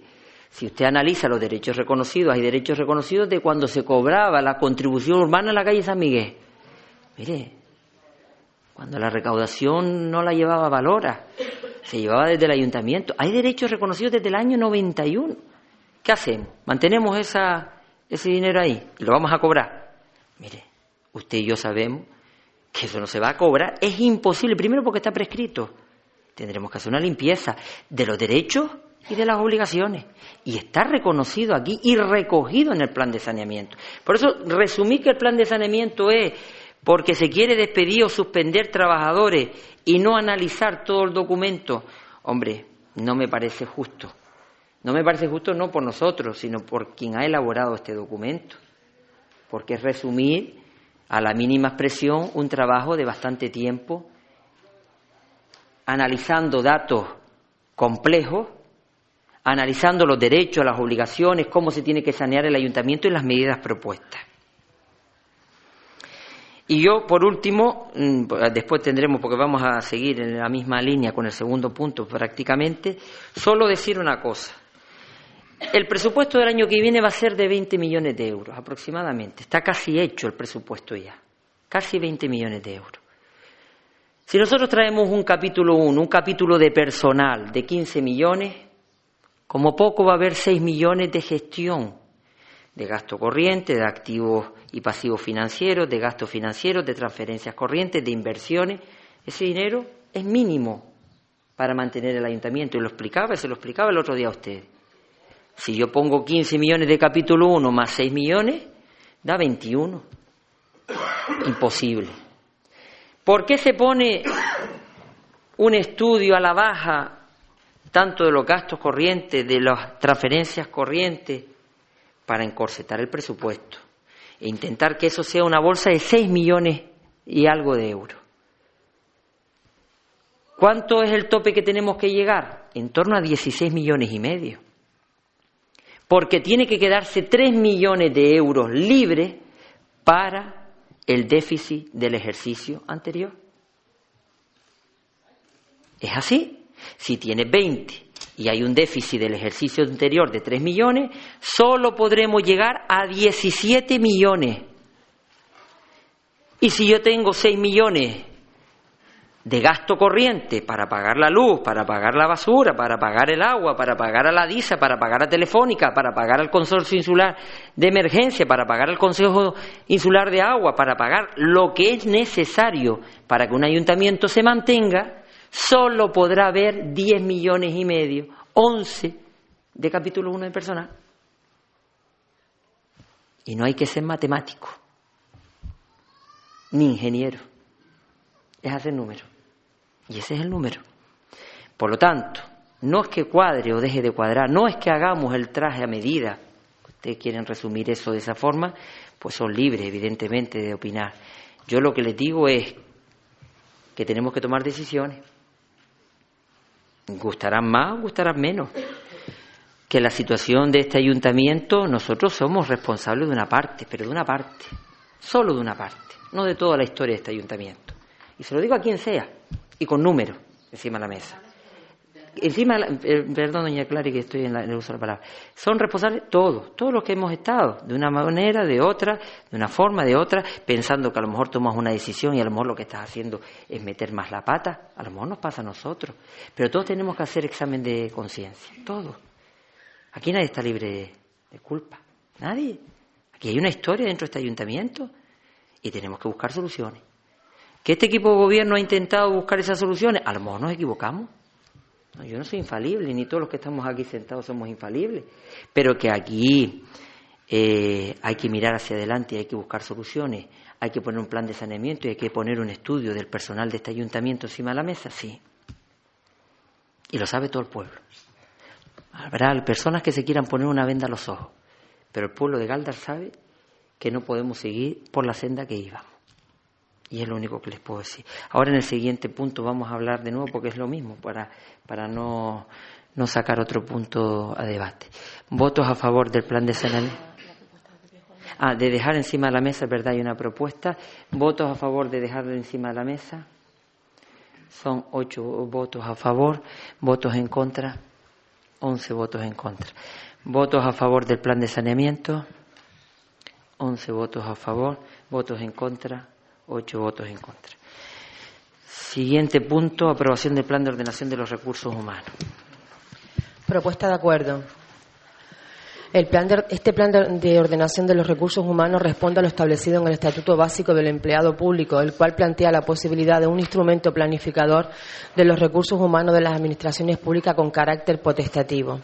Si usted analiza los derechos reconocidos, hay derechos reconocidos de cuando se cobraba la contribución urbana en la calle San Miguel. Mire, cuando la recaudación no la llevaba Valora, se llevaba desde el ayuntamiento. Hay derechos reconocidos desde el año 91. ¿Qué hacemos? ¿Mantenemos esa, ese dinero ahí lo vamos a cobrar? Mire, usted y yo sabemos que eso no se va a cobrar. Es imposible, primero porque está prescrito. Tendremos que hacer una limpieza de los derechos y de las obligaciones. Y está reconocido aquí y recogido en el plan de saneamiento. Por eso resumí que el plan de saneamiento es porque se quiere despedir o suspender trabajadores y no analizar todo el documento, hombre, no me parece justo. No me parece justo no por nosotros, sino por quien ha elaborado este documento, porque es resumir a la mínima expresión un trabajo de bastante tiempo, analizando datos complejos, analizando los derechos, las obligaciones, cómo se tiene que sanear el ayuntamiento y las medidas propuestas. Y yo, por último, mm, después tendremos, porque vamos a seguir en la misma línea con el segundo punto prácticamente, solo decir una cosa. El presupuesto del año que viene va a ser de 20 millones de euros aproximadamente. Está casi hecho el presupuesto ya. Casi 20 millones de euros. Si nosotros traemos un capítulo 1, un capítulo de personal de 15 millones, Como poco va a haber 6 millones de gestión de gasto corriente, de activos y pasivos financieros, de gastos financieros, de transferencias corrientes, de inversiones. Ese dinero es mínimo para mantener el ayuntamiento. Y lo explicaba, se lo explicaba el otro día a usted. Si yo pongo 15 millones de capítulo 1 más 6 millones, da 21. Imposible. ¿Por qué se pone un estudio a la baja tanto de los gastos corrientes, de las transferencias corrientes, para encorsetar el presupuesto e intentar que eso sea una bolsa de 6 millones y algo de euros? ¿Cuánto es el tope que tenemos que llegar? En torno a 16 millones y medio. Porque tiene que quedarse 3 millones de euros libres para el déficit del ejercicio anterior. Es así. Si tiene 20 y hay un déficit del ejercicio anterior de 3 millones, solo podremos llegar a 17 millones. Y si yo tengo 6 millones de gasto corriente para pagar la luz, para pagar la basura, para pagar el agua, para pagar a la DISA, para pagar a Telefónica, para pagar al Consorcio Insular de Emergencia, para pagar al Consejo Insular de Agua, para pagar lo que es necesario para que un ayuntamiento se mantenga, solo podrá haber 10 millones y medio, 11 de capítulo 1 de personal. Y no hay que ser matemático, ni ingeniero, es hacer números. Y ese es el número. Por lo tanto, no es que cuadre o deje de cuadrar, no es que hagamos el traje a medida. Ustedes quieren resumir eso de esa forma, pues son libres, evidentemente, de opinar. Yo lo que les digo es que tenemos que tomar decisiones. Gustarán más, gustarán menos. Que la situación de este ayuntamiento, nosotros somos responsables de una parte, pero de una parte, solo de una parte, no de toda la historia de este ayuntamiento. Y se lo digo a quien sea y con números encima de la mesa. Encima, eh, perdón, doña Clary, que estoy en, el uso de la palabra. Son responsables todos, todos los que hemos estado, de una manera, de otra, de una forma, de otra, pensando que a lo mejor tomas una decisión y a lo mejor lo que estás haciendo es meter más la pata. A lo mejor nos pasa a nosotros. Pero todos tenemos que hacer examen de conciencia, todos. Aquí nadie está libre de culpa, nadie. Aquí hay una historia dentro de este ayuntamiento y tenemos que buscar soluciones. ¿Que este equipo de gobierno ha intentado buscar esas soluciones? A lo mejor nos equivocamos. Yo no soy infalible, ni todos los que estamos aquí sentados somos infalibles. Pero que aquí eh, hay que mirar hacia adelante y hay que buscar soluciones. Hay que poner un plan de saneamiento y hay que poner un estudio del personal de este ayuntamiento encima de la mesa, sí. Y lo sabe todo el pueblo. Habrá personas que se quieran poner una venda a los ojos, pero el pueblo de Galdar sabe que no podemos seguir por la senda que íbamos. Y es lo único que les puedo decir. Ahora en el siguiente punto vamos a hablar de nuevo porque es lo mismo, para, para no, no sacar otro punto a debate. ¿Votos a favor del plan de saneamiento? Ah, de dejar encima de la mesa, es verdad, hay una propuesta. ¿Votos a favor de dejarlo encima de la mesa? Son ocho votos a favor, votos en contra, once votos en contra. ¿Votos a favor del plan de saneamiento? Once votos a favor, votos en contra, ocho votos en contra. Siguiente punto, aprobación del Plan de Ordenación de los Recursos Humanos. Propuesta de acuerdo. El plan este plan de, ordenación de los recursos humanos responde a lo establecido en el Estatuto Básico del Empleado Público, el cual plantea la posibilidad de un instrumento planificador de los recursos humanos de las administraciones públicas con carácter potestativo.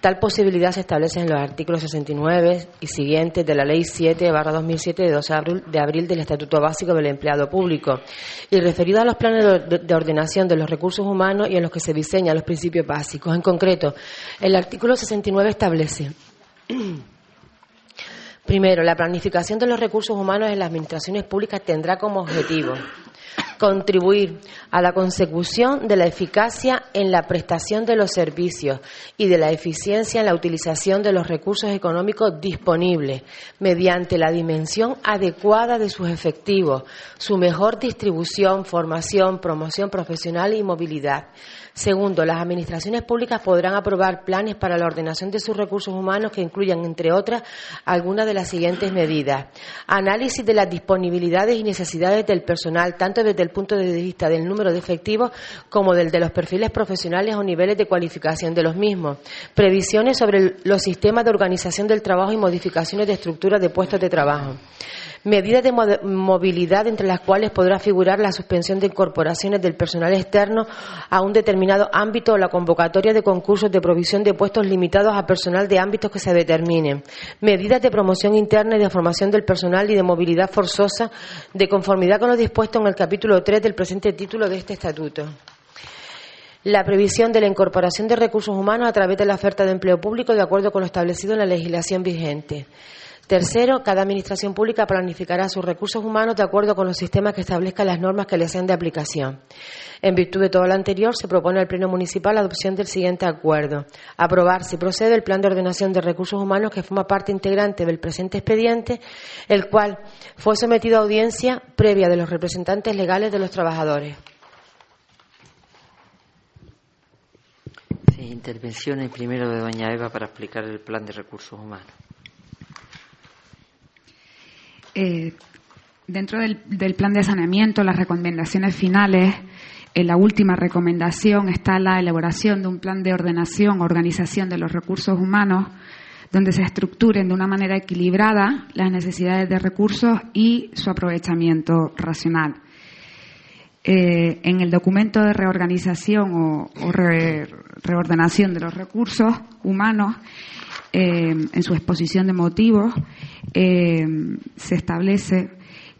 Tal posibilidad se establece en los artículos 69 y siguientes de la Ley 7-2007 de 2 de abril del Estatuto Básico del Empleado Público y referido a los planes de ordenación de los recursos humanos y en los que se diseñan los principios básicos. En concreto, el artículo 69 establece Primero, la planificación de los recursos humanos en las administraciones públicas tendrá como objetivo contribuir a la consecución de la eficacia en la prestación de los servicios y de la eficiencia en la utilización de los recursos económicos disponibles mediante la dimensión adecuada de sus efectivos, su mejor distribución, formación, promoción profesional y movilidad Segundo, las administraciones públicas podrán aprobar planes para la ordenación de sus recursos humanos que incluyan, entre otras, algunas de las siguientes medidas. Análisis de las disponibilidades y necesidades del personal, tanto desde el punto de vista del número de efectivos como del de los perfiles profesionales o niveles de cualificación de los mismos. Previsiones sobre los sistemas de organización del trabajo y modificaciones de estructuras de puestos de trabajo medidas de movilidad entre las cuales podrá figurar la suspensión de incorporaciones del personal externo a un determinado ámbito o la convocatoria de concursos de provisión de puestos limitados a personal de ámbitos que se determinen, medidas de promoción interna y de formación del personal y de movilidad forzosa de conformidad con lo dispuesto en el capítulo 3 del presente título de este estatuto la previsión de la incorporación de recursos humanos a través de la oferta de empleo público de acuerdo con lo establecido en la legislación vigente. Tercero, cada Administración pública planificará sus recursos humanos de acuerdo con los sistemas que establezcan las normas que le sean de aplicación. En virtud de todo lo anterior, se propone al Pleno Municipal la adopción del siguiente acuerdo. Aprobar, si procede, el Plan de Ordenación de Recursos Humanos que forma parte integrante del presente expediente, el cual fue sometido a audiencia previa de los representantes legales de los trabajadores. Sí, intervenciones primero de doña Eva para explicar el Plan de Recursos Humanos. Eh, dentro del, plan de saneamiento, las recomendaciones finales, en la última recomendación está la elaboración de un plan de ordenación, organización de los recursos humanos, donde se estructuren de una manera equilibrada las necesidades de recursos y su aprovechamiento racional. Eh, en el documento de reorganización o, reordenación de los recursos humanos, eh, en su exposición de motivos, eh, se establece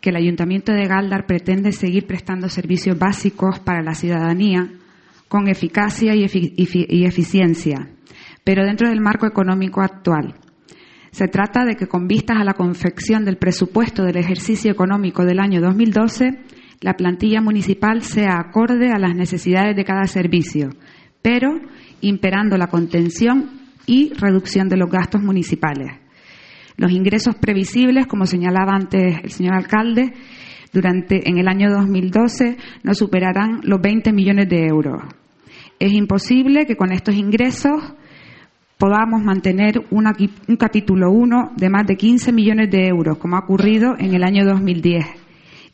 que el Ayuntamiento de Galdar pretende seguir prestando servicios básicos para la ciudadanía con eficacia y, eficiencia, pero dentro del marco económico actual. Se trata de que con vistas a la confección del presupuesto del ejercicio económico del año 2012, la plantilla municipal sea acorde a las necesidades de cada servicio, pero imperando la contención y reducción de los gastos municipales. Los ingresos previsibles, como señalaba antes el señor alcalde, durante en el año 2012 no superarán los 20 millones de euros. Es imposible que con estos ingresos podamos mantener un capítulo 1 de más de 15 millones de euros, como ha ocurrido en el año 2010,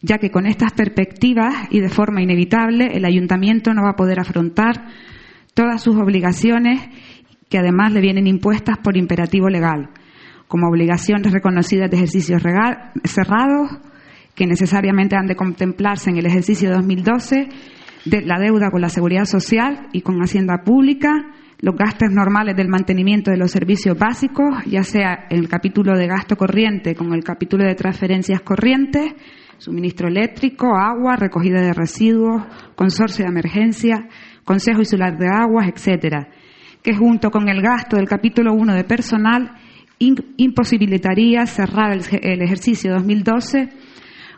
ya que con estas perspectivas y de forma inevitable el ayuntamiento no va a poder afrontar todas sus obligaciones que además le vienen impuestas por imperativo legal, como obligaciones reconocidas de ejercicios cerrados, que necesariamente han de contemplarse en el ejercicio 2012, de la deuda con la seguridad social y con Hacienda Pública, los gastos normales del mantenimiento de los servicios básicos, ya sea el capítulo de gasto corriente con el capítulo de transferencias corrientes, suministro eléctrico, agua, recogida de residuos, consorcio de emergencia, consejo insular de aguas, etcétera que junto con el gasto del capítulo 1 de personal imposibilitaría cerrar el, ejercicio 2012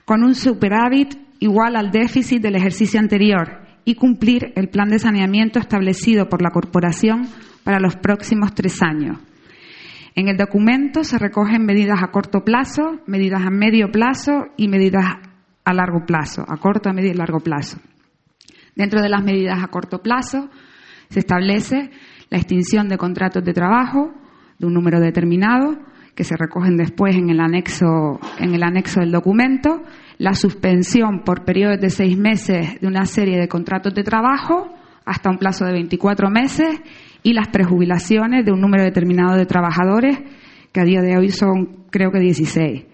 con un superávit igual al déficit del ejercicio anterior y cumplir el plan de saneamiento establecido por la Corporación para los próximos tres años. En el documento se recogen medidas a corto plazo, medidas a medio plazo y medidas a largo plazo, a corto, a medio y largo plazo. Dentro de las medidas a corto plazo se establece la extinción de contratos de trabajo de un número determinado que se recogen después en el anexo, en el anexo del documento, la suspensión por periodos de seis meses de una serie de contratos de trabajo hasta un plazo de 24 meses y las prejubilaciones de un número determinado de trabajadores, que a día de hoy son creo que 16.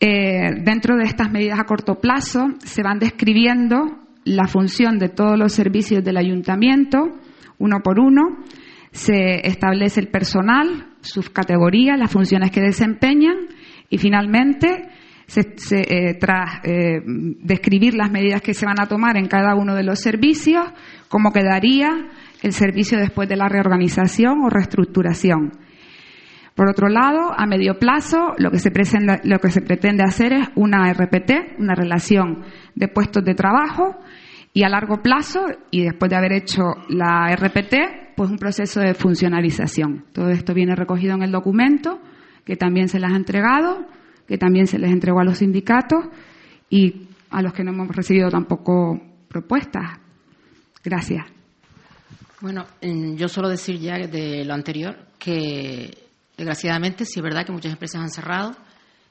Eh, dentro de estas medidas a corto plazo se van describiendo la función de todos los servicios del ayuntamiento, uno por uno, se establece el personal, sus categorías, las funciones que desempeñan y finalmente, eh, tras eh, describir las medidas que se van a tomar en cada uno de los servicios, cómo quedaría el servicio después de la reorganización o reestructuración. Por otro lado, a medio plazo, lo que se, lo que se pretende hacer es una RPT, una relación de puestos de trabajo, y a largo plazo, y después de haber hecho la RPT, pues un proceso de funcionalización. Todo esto viene recogido en el documento, que también se les ha entregado, que también se les entregó a los sindicatos y a los que no hemos recibido tampoco propuestas. Gracias. Bueno, yo solo decir ya de lo anterior que desgraciadamente sí es verdad que muchas empresas han cerrado,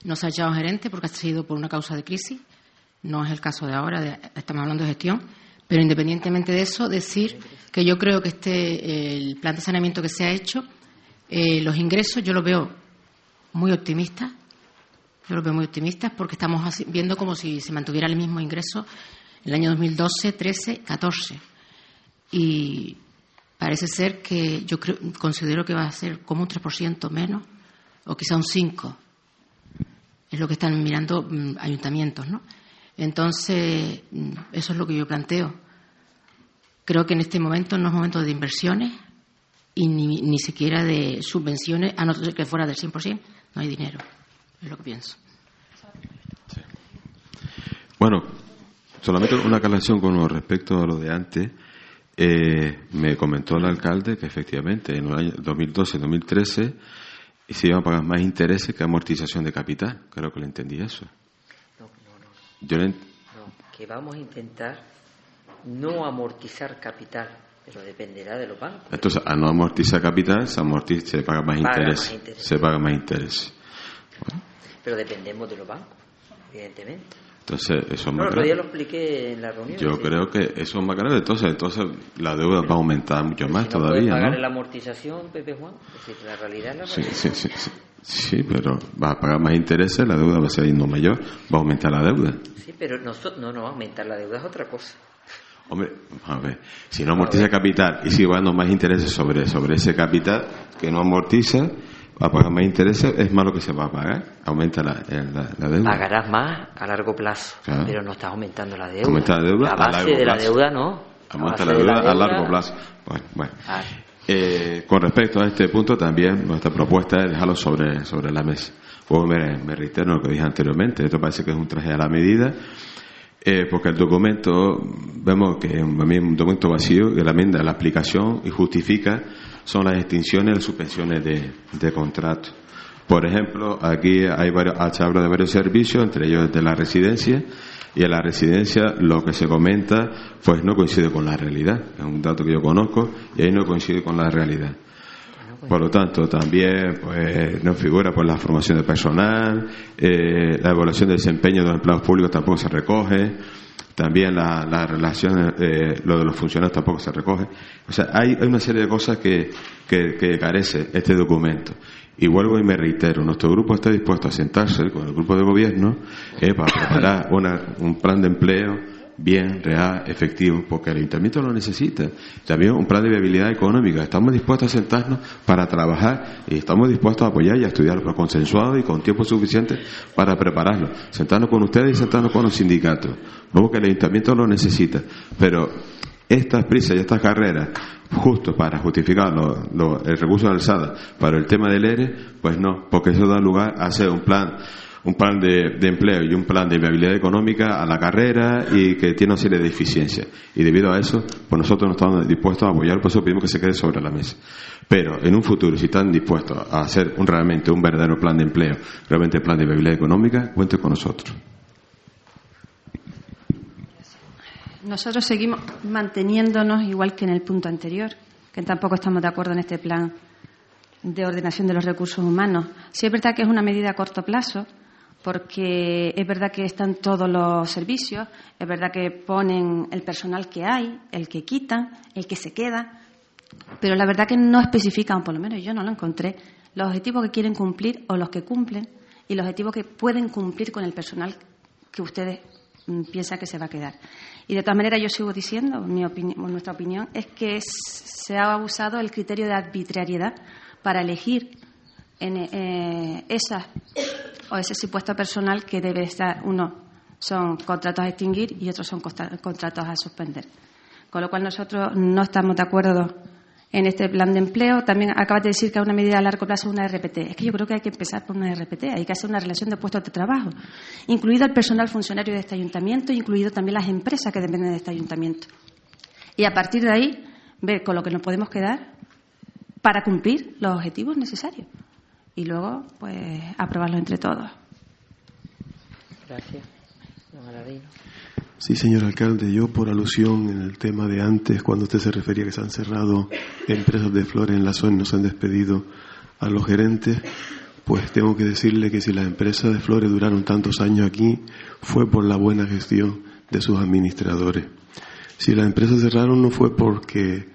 no se ha echado gerente porque ha sido por una causa de crisis no es el caso de ahora, estamos hablando de gestión, pero independientemente de eso, decir que yo creo que este el plan de saneamiento que se ha hecho, eh, los ingresos yo los veo muy optimistas, yo los veo muy optimistas porque estamos viendo como si se mantuviera el mismo ingreso el año 2012, 13, 14. Y parece ser que yo creo, considero que va a ser como un 3% menos o quizá un 5%. Es lo que están mirando mm, ayuntamientos, ¿no? Entonces, mm, eso es lo que yo planteo. Creo que en este momento no es momento de inversiones y ni, ni siquiera de subvenciones, a no ser que fuera del 100%, no hay dinero. Es lo que pienso. Bueno, solamente una aclaración con respecto a lo de antes. Eh, me comentó el alcalde que efectivamente en el año 2012-2013 se iban a pagar más intereses que amortización de capital. Creo que le entendí eso. Yo no que vamos a intentar no amortizar capital, pero dependerá de los bancos. Entonces, a no amortizar capital, se, amortiza, se paga más Paga interés. más interés. Se paga más interés. Bueno, Pero dependemos de los bancos, evidentemente. entonces, eso es más grave. lo expliqué en la reunión. Yo sí. creo que eso es más grave. Entonces, entonces la deuda va a aumentar mucho más Si no todavía, pagar ¿no? la amortización, Pepe Juan, es decir, la realidad es la realidad. sí, sí, sí. Sí, pero va a pagar más intereses, la deuda va a ser no mayor, va a aumentar la deuda. Sí, pero nosotros, no, no, aumentar la deuda es otra cosa. Hombre, a ver, si no amortiza capital y sigue pagando más intereses sobre, sobre ese capital que no amortiza, va a pagar más intereses, es más lo que se va a pagar, aumenta la, eh, la, la deuda. Pagarás más a largo plazo, Claro. pero no estás aumentando la deuda. Aumenta la deuda La a base largo de la deuda no. Aumenta la de deuda a largo plazo. Bueno, bueno. Ah, Eh, con respecto a este punto también nuestra propuesta es dejarlo sobre, sobre la mesa. Luego me, me reitero lo que dije anteriormente, esto parece que es un traje a la medida, eh, porque el documento, vemos que es un, documento vacío, que la enmienda la aplicación y justifica son las extinciones y las suspensiones de, de contrato. Por ejemplo, aquí hay varios, se habla de varios servicios, entre ellos de la residencia, y en la residencia lo que se comenta pues no coincide con la realidad. Es un dato que yo conozco y ahí no coincide con la realidad. Por lo tanto, también pues, no figura pues, la formación de personal, eh, la evaluación de desempeño de los empleados públicos tampoco se recoge, también la, la relación, eh, lo de los funcionarios tampoco se recoge. O sea, hay, hay una serie de cosas que, que, que carece este documento. Y vuelvo y me reitero, nuestro grupo está dispuesto a sentarse con el grupo de gobierno eh, para preparar una- un plan de empleo bien, real, efectivo, porque el ayuntamiento lo necesita. También un plan de viabilidad económica. Estamos dispuestos a sentarnos para trabajar y estamos dispuestos a apoyar y a estudiarlo consensuado y con tiempo suficiente para prepararlo. Sentarnos con ustedes y sentarnos con los sindicatos. No porque el ayuntamiento lo necesita, pero estas prisas y estas carreras, justo para justificar lo- lo- el recurso de alzada para el tema del ERE, pues no, porque eso da lugar a hacer un plan un plan de, empleo y un plan de viabilidad económica a la carrera y que tiene una serie de deficiencias. Y debido a eso, pues nosotros no estamos dispuestos a apoyar, por eso pedimos que se quede sobre la mesa. Pero en un futuro, si están dispuestos a hacer un, realmente un verdadero plan de empleo, realmente plan de viabilidad económica, cuente con nosotros. Nosotros seguimos manteniéndonos igual que en el punto anterior, que tampoco estamos de acuerdo en este plan de ordenación de los recursos humanos. Sí es verdad que es una medida a corto plazo, porque es verdad que están todos los servicios, es verdad que ponen el personal que hay, el que quitan, el que se queda, pero la verdad que no especifican, por lo menos yo no lo encontré, los objetivos que quieren cumplir o los que cumplen y los objetivos que pueden cumplir con el personal que ustedes piensan que se va a quedar. Y de todas maneras yo sigo diciendo, mi nuestra opinión es que se ha usado el criterio de arbitrariedad para elegir en eh, esas o ese supuesto personal que debe estar, uno son contratos a extinguir y otros son contratos a suspender. Con lo cual nosotros no estamos de acuerdo en este plan de empleo. También acabas de decir que es una medida a largo plazo una RPT. Es que yo creo que hay que empezar por una RPT, hay que hacer una relación de puestos de trabajo, incluido el personal funcionario de este ayuntamiento, incluido también las empresas que dependen de este ayuntamiento. Y a partir de ahí, ver con lo que nos podemos quedar para cumplir los objetivos necesarios. Y luego, pues, aprobarlo entre todos. Gracias. Sí, señor alcalde, yo por alusión en el tema de antes, cuando usted se refería que se han cerrado empresas de flores en la zona y no se han despedido a los gerentes, pues tengo que decirle que si las empresas de flores duraron tantos años aquí, fue por la buena gestión de sus administradores. Si las empresas cerraron no fue porque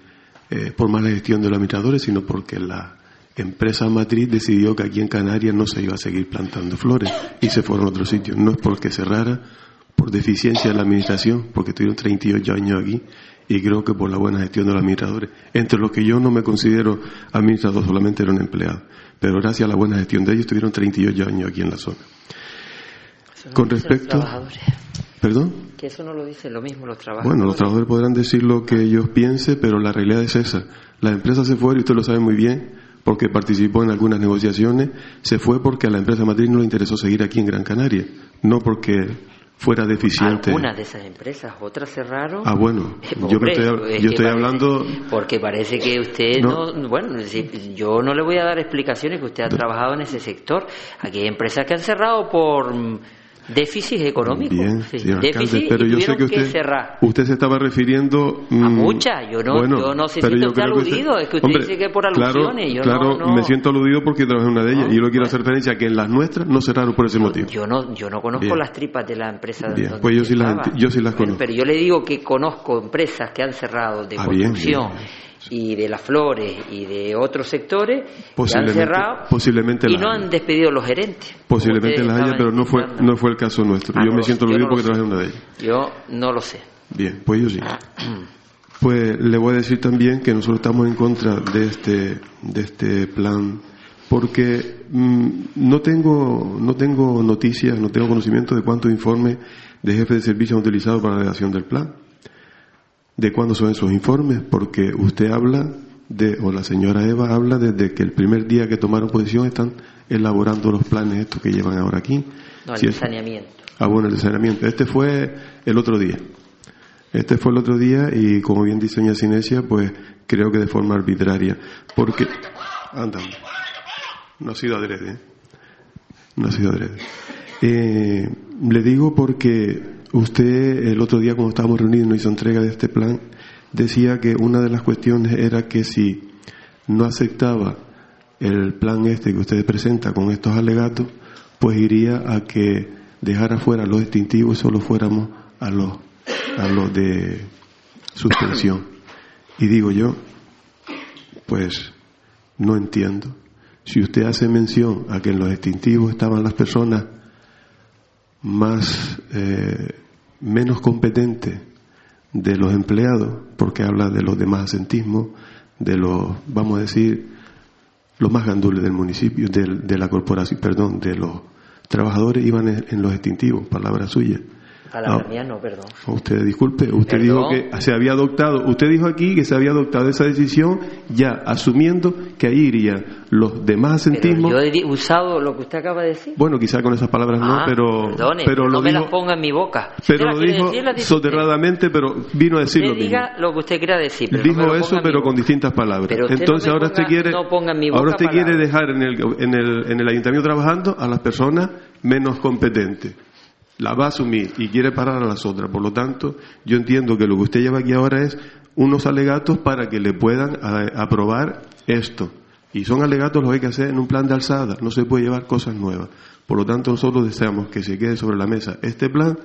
eh, por mala gestión de los administradores, sino porque la empresa matriz decidió que aquí en Canarias no se iba a seguir plantando flores y se fueron a otro sitio. No es porque cerrara por deficiencia de la administración, porque tuvieron 38 años aquí y creo que por la buena gestión de los administradores, entre los que yo no me considero administrador, solamente era un empleado, pero gracias a la buena gestión de ellos tuvieron 38 años aquí en la zona. Con respecto... ¿Perdón? Que eso no lo dicen lo mismo los trabajadores. Bueno, los trabajadores podrán decir lo que ellos piensen, pero la realidad es esa. La empresa se fue, y usted lo sabe muy bien, porque participó en algunas negociaciones, se fue porque a la empresa matriz no le interesó seguir aquí en Gran Canaria, no porque fuera deficiente. Algunas de esas empresas, otras cerraron. Ah, bueno, yo, estoy, yo estoy hablando. Porque parece que usted no. bueno, yo no le voy a dar explicaciones que usted ha trabajado en ese sector. Aquí hay empresas que han cerrado por Déficit económico. Bien, Déficit pero yo sé que usted, usted se estaba refiriendo a mm, muchas. Yo no, yo no sé si usted aludido, es que usted dice que por alusiones. Claro, yo no, me siento aludido porque trabajé en una de ellas y yo lo quiero hacer referencia a que en las nuestras no cerraron por ese motivo. Yo no, yo no conozco las tripas de la empresa. Bien. Donde pues yo sí, las, yo sí las conozco. Pero yo le digo que conozco empresas que han cerrado de ah, construcción y de las flores y de otros sectores que han cerrado posiblemente y no han despedido los gerentes. Posiblemente las haya, pero no fue, no fue el caso nuestro. Ah, yo me siento aludido porque trabajé en una de ellas. Yo no lo sé. Bien, pues yo sí. Pues le voy a decir también que nosotros estamos en contra de este, de este plan porque mm, no tengo no tengo noticias, no tengo conocimiento de cuántos informes de jefe de servicio han utilizado para la redacción del plan de cuándo son esos informes, porque usted habla de, o la señora Eva habla desde que el primer día que tomaron posición están elaborando los planes estos que llevan ahora aquí. No, el saneamiento. Ah, bueno, el saneamiento. Este fue el otro día. Este fue el otro día y como bien dice doña Cinesia, pues creo que de forma arbitraria. Porque, anda, no ha sido adrede, ¿eh? No ha sido adrede. Eh, le digo porque Usted el otro día cuando estábamos reunidos nos hizo entrega de este plan, decía que una de las cuestiones era que si no aceptaba el plan este que usted presenta con estos alegatos, pues iría a que dejara fuera los distintivos y solo fuéramos a los, a los de suspensión. Y digo yo, pues no entiendo. Si usted hace mención a que en los distintivos estaban las personas más eh, menos competente de los empleados, porque habla de los demás asentismos, de los, vamos a decir, los más gandules del municipio, de, de la corporación, perdón, de los trabajadores iban en, los extintivos, palabra suya. A la ah, mía no, perdón. Usted disculpe, usted dijo que se había adoptado, usted dijo aquí que se había adoptado esa decisión ya asumiendo que ahí irían los demás asentismos. yo he usado lo que usted acaba de decir. Bueno, quizá con esas palabras no, ah, pero pero no lo me las ponga en mi boca. pero lo dijo soterradamente, pero vino a decir lo mismo. diga lo que usted quiera decir. dijo eso, pero con distintas palabras. Entonces ahora usted quiere ahora usted quiere dejar en el, en el en el ayuntamiento trabajando a las personas menos competentes la va a asumir y quiere parar a las otras. Por lo tanto, yo entiendo que lo que usted lleva aquí ahora es unos alegatos para que le puedan eh, aprobar esto. Y son alegatos los que hay que hacer en un plan de alzada, no se puede llevar cosas nuevas. Por lo tanto, nosotros deseamos que se quede sobre la mesa este plan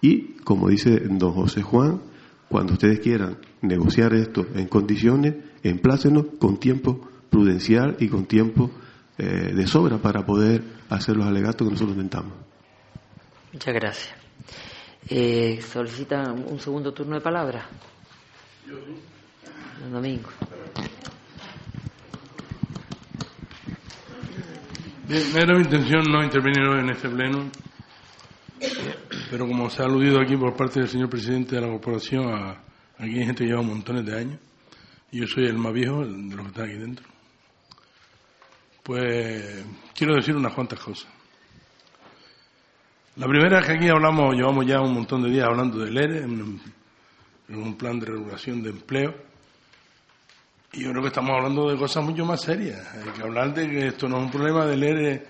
y, como dice don José Juan, cuando ustedes quieran negociar esto en condiciones, emplácenos con tiempo prudencial y con tiempo eh, de sobra para poder hacer los alegatos que nosotros intentamos. Muchas gracias. Eh, ¿Solicita un segundo turno de palabra? Don Domingo. Bien, era mi intención no intervenir hoy en este pleno, pero como se ha aludido aquí por parte del señor presidente de la corporación, aquí hay gente que lleva montones de años, y yo soy el más viejo de los que están aquí dentro, pues quiero decir unas cuantas cosas. La primera es que aquí hablamos, llevamos ya un montón de días hablando del ERE, en un plan de regulación de empleo, y yo creo que estamos hablando de cosas mucho más serias. Hay que hablar de que esto no es un problema del ERE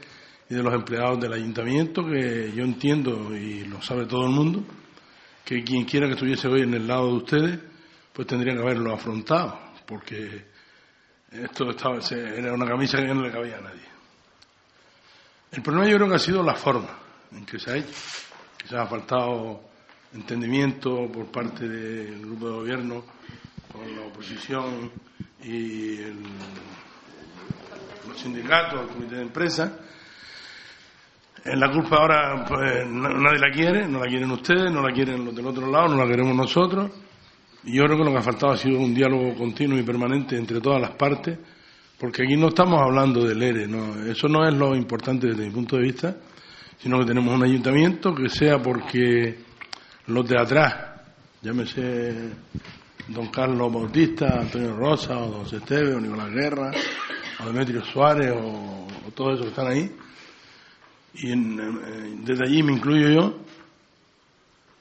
y de los empleados del ayuntamiento, que yo entiendo y lo sabe todo el mundo, que quien quiera que estuviese hoy en el lado de ustedes, pues tendría que haberlo afrontado, porque esto estaba, era una camisa que no le cabía a nadie. El problema yo creo que ha sido la forma en que se ha hecho. Quizás ha faltado entendimiento por parte del grupo de gobierno con la oposición y el, los sindicatos, el comité de empresa. La culpa ahora pues nadie la quiere, no la quieren ustedes, no la quieren los del otro lado, no la queremos nosotros. Y yo creo que lo que ha faltado ha sido un diálogo continuo y permanente entre todas las partes, porque aquí no estamos hablando del ERE, no, eso no es lo importante desde mi punto de vista, sino que tenemos un ayuntamiento que sea porque los de atrás, llámese don Carlos Bautista, Antonio Rosa, o don Esteve, o Nicolás Guerra, o Demetrio Suárez, o, todos esos que están ahí, y desde allí me incluyo yo,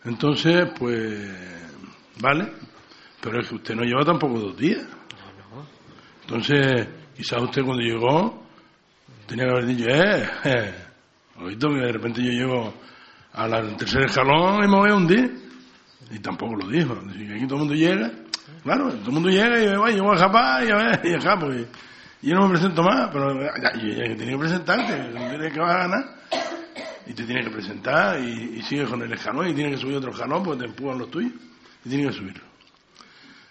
entonces, pues, vale, pero es que usted no lleva tampoco dos días. Entonces, quizás usted cuando llegó tenía que haber dicho, eh, eh, oído que de repente yo llego al tercer escalón y me voy a hundir. Y tampoco lo dijo. Decir, que aquí todo el mundo llega, claro, todo el mundo llega y me va, yo voy a Japá y a ver, y a pues, y yo no me presento más, pero ya, yo ya tenía que presentarte, no tienes que vas a ganar. Y te tienes que presentar y, y sigues con el escalón y tienes que subir otro escalón porque te empujan los tuyos y tienes que subirlo.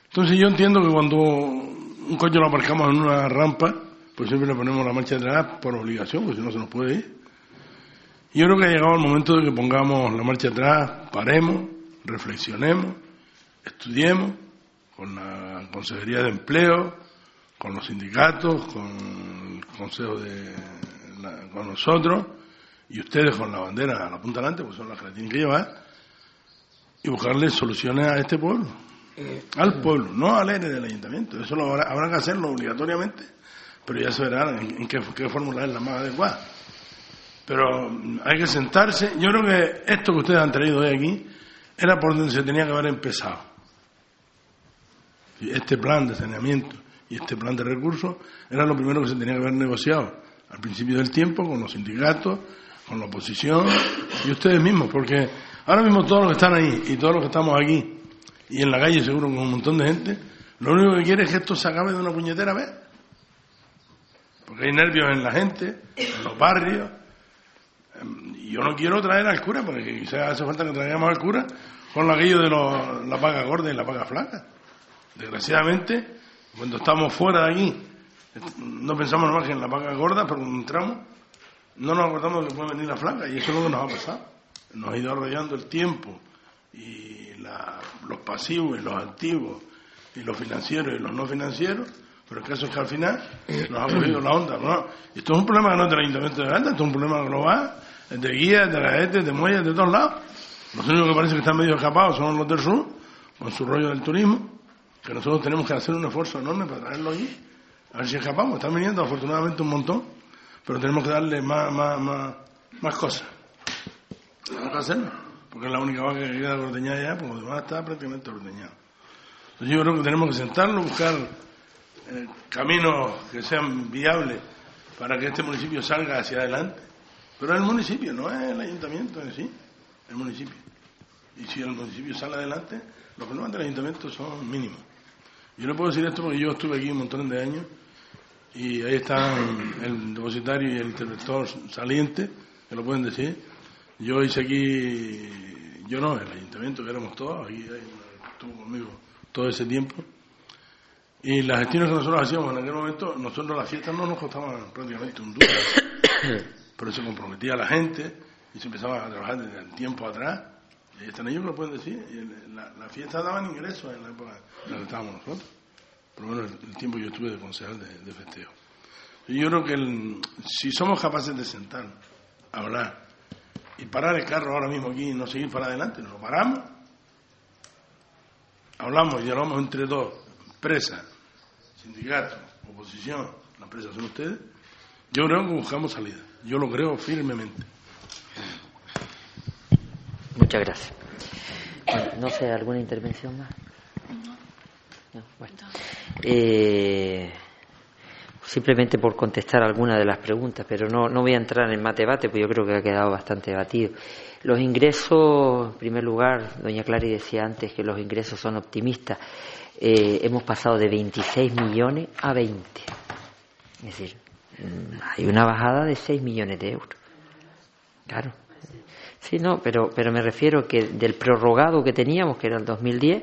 Entonces yo entiendo que cuando un coche lo aparcamos en una rampa, pues siempre le ponemos la marcha atrás por obligación, porque si no se nos puede ir. Yo creo que ha llegado el momento de que pongamos la marcha atrás, paremos, reflexionemos, estudiemos con la Consejería de Empleo, con los sindicatos, con el Consejo de con nosotros y ustedes con la bandera a la punta delante, porque son las que la tienen que llevar, y buscarle soluciones a este pueblo. Eh, al pueblo, no al ERE del ayuntamiento. Eso lo habrá, que hacerlo obligatoriamente, pero ya se verá en, qué, fórmula es la más adecuada. Pero hay que sentarse. Yo creo que esto que ustedes han traído hoy aquí era por donde se tenía que haber empezado. Este plan de saneamiento y este plan de recursos era lo primero que se tenía que haber negociado al principio del tiempo con los sindicatos, con la oposición y ustedes mismos, porque ahora mismo todos los que están ahí y todos los que estamos aquí y en la calle seguro con un montón de gente, lo único que quiere es que esto se acabe de una puñetera vez. Porque hay nervios en la gente, en los barrios. Yo no quiero traer al cura, porque quizás hace falta que traigamos al cura con aquello de la paga gorda y la paga flaca. Desgraciadamente, cuando estamos fuera de aquí, no pensamos más que en la paga gorda, pero cuando entramos, no nos acordamos que puede venir la flaca, y eso es lo que nos ha pasado. Nos ha ido arrollando el tiempo y los pasivos y los activos y los financieros y los no financieros, pero el caso es que al final nos ha cogido la onda. ¿no? Esto es un problema que no es del Ayuntamiento de Granada, esto es un problema global, de guías, de la de muelles, de todos lados. Los únicos que parece que están medio escapados son los del sur, con su rollo del turismo, que nosotros tenemos que hacer un esfuerzo enorme para traerlo allí, a ver si escapamos. Están viniendo afortunadamente un montón, pero tenemos que darle más, más, más, más cosas. Tenemos que hacerlo porque es la única vaca que queda ordeñada ya, lo demás está prácticamente ordeñado. Entonces yo creo que tenemos que sentarnos, buscar eh, caminos que sean viables para que este municipio salga hacia adelante. Pero el municipio, no es el ayuntamiento en sí, el municipio. Y si el municipio sale adelante, los problemas del ayuntamiento son mínimos. Yo no puedo decir esto porque yo estuve aquí un montón de años y ahí están el depositario y el interventor saliente, que lo pueden decir yo hice aquí, yo no, el ayuntamiento, que éramos todos, aquí estuvo conmigo todo ese tiempo. Y las gestiones que nosotros hacíamos en aquel momento, nosotros las fiestas no nos costaban prácticamente un duro. pero se comprometía la gente y se empezaba a trabajar desde el tiempo atrás. Y están ellos lo pueden decir. Y la, fiesta daban ingresos en la época en la que estábamos nosotros. Por lo menos el, tiempo que yo estuve de concejal de, festejo. Y yo creo que si somos capaces de sentar, hablar, y parar el carro ahora mismo aquí y no seguir para adelante, nos lo paramos, hablamos y hablamos entre dos, empresa, sindicato, oposición, la empresa son ustedes, yo creo que buscamos salida, yo lo creo firmemente. Muchas gracias. no sé, ¿alguna intervención más? No, bueno. Eh, simplemente por contestar alguna de las preguntas, pero no, no voy a entrar en más debate, porque yo creo que ha quedado bastante debatido. Los ingresos, en primer lugar, doña Clary decía antes que los ingresos son optimistas. Eh, hemos pasado de 26 millones a 20. Es decir, hay una bajada de 6 millones de euros. Claro. Sí, no, pero, pero me refiero que del prorrogado que teníamos, que era el 2010,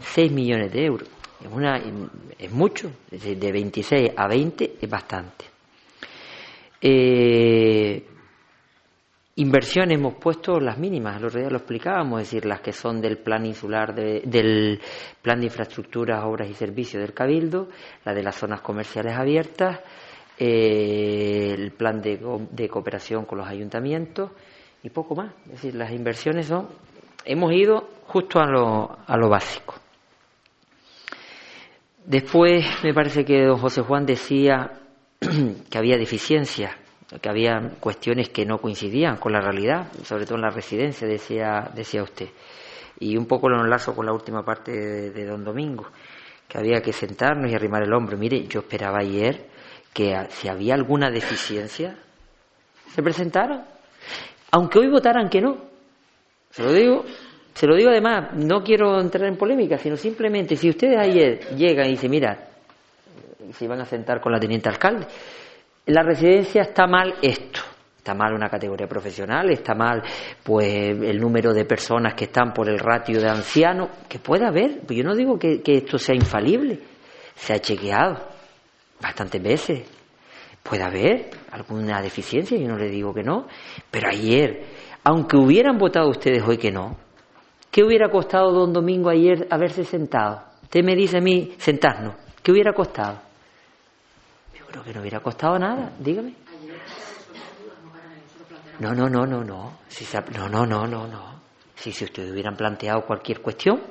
6 millones de euros. Es, una, es mucho, de 26 a 20 es bastante. Eh, inversiones hemos puesto las mínimas, los días lo explicábamos, es decir, las que son del plan insular, del plan de infraestructuras, obras y servicios del Cabildo, la de las zonas comerciales abiertas, eh, el plan de, de cooperación con los ayuntamientos y poco más. Es decir, las inversiones son, hemos ido justo a lo, a lo básico. Después me parece que don José Juan decía que había deficiencias, que había cuestiones que no coincidían con la realidad, sobre todo en la residencia, decía, decía usted. Y un poco lo enlazo con la última parte de, de don Domingo, que había que sentarnos y arrimar el hombro. Mire, yo esperaba ayer que si había alguna deficiencia, se presentara aunque hoy votaran que no. Se lo digo, se lo digo además, no quiero entrar en polémica, sino simplemente si ustedes ayer llegan y dicen, mira, se iban a sentar con la teniente alcalde, la residencia está mal esto, está mal una categoría profesional, está mal pues el número de personas que están por el ratio de ancianos, que pueda haber, pues yo no digo que esto sea infalible, se ha chequeado bastantes veces, Puede haber alguna deficiencia, yo no le digo que no, pero ayer, aunque hubieran votado ustedes hoy que no, ¿qué hubiera costado don Domingo ayer haberse sentado? Usted me dice a mí, sentarnos, ¿qué hubiera costado? Yo creo que no hubiera costado nada, dígame. No, no, no, no, no. Si no, no, no, no, no. Si, si ustedes hubieran planteado cualquier cuestión,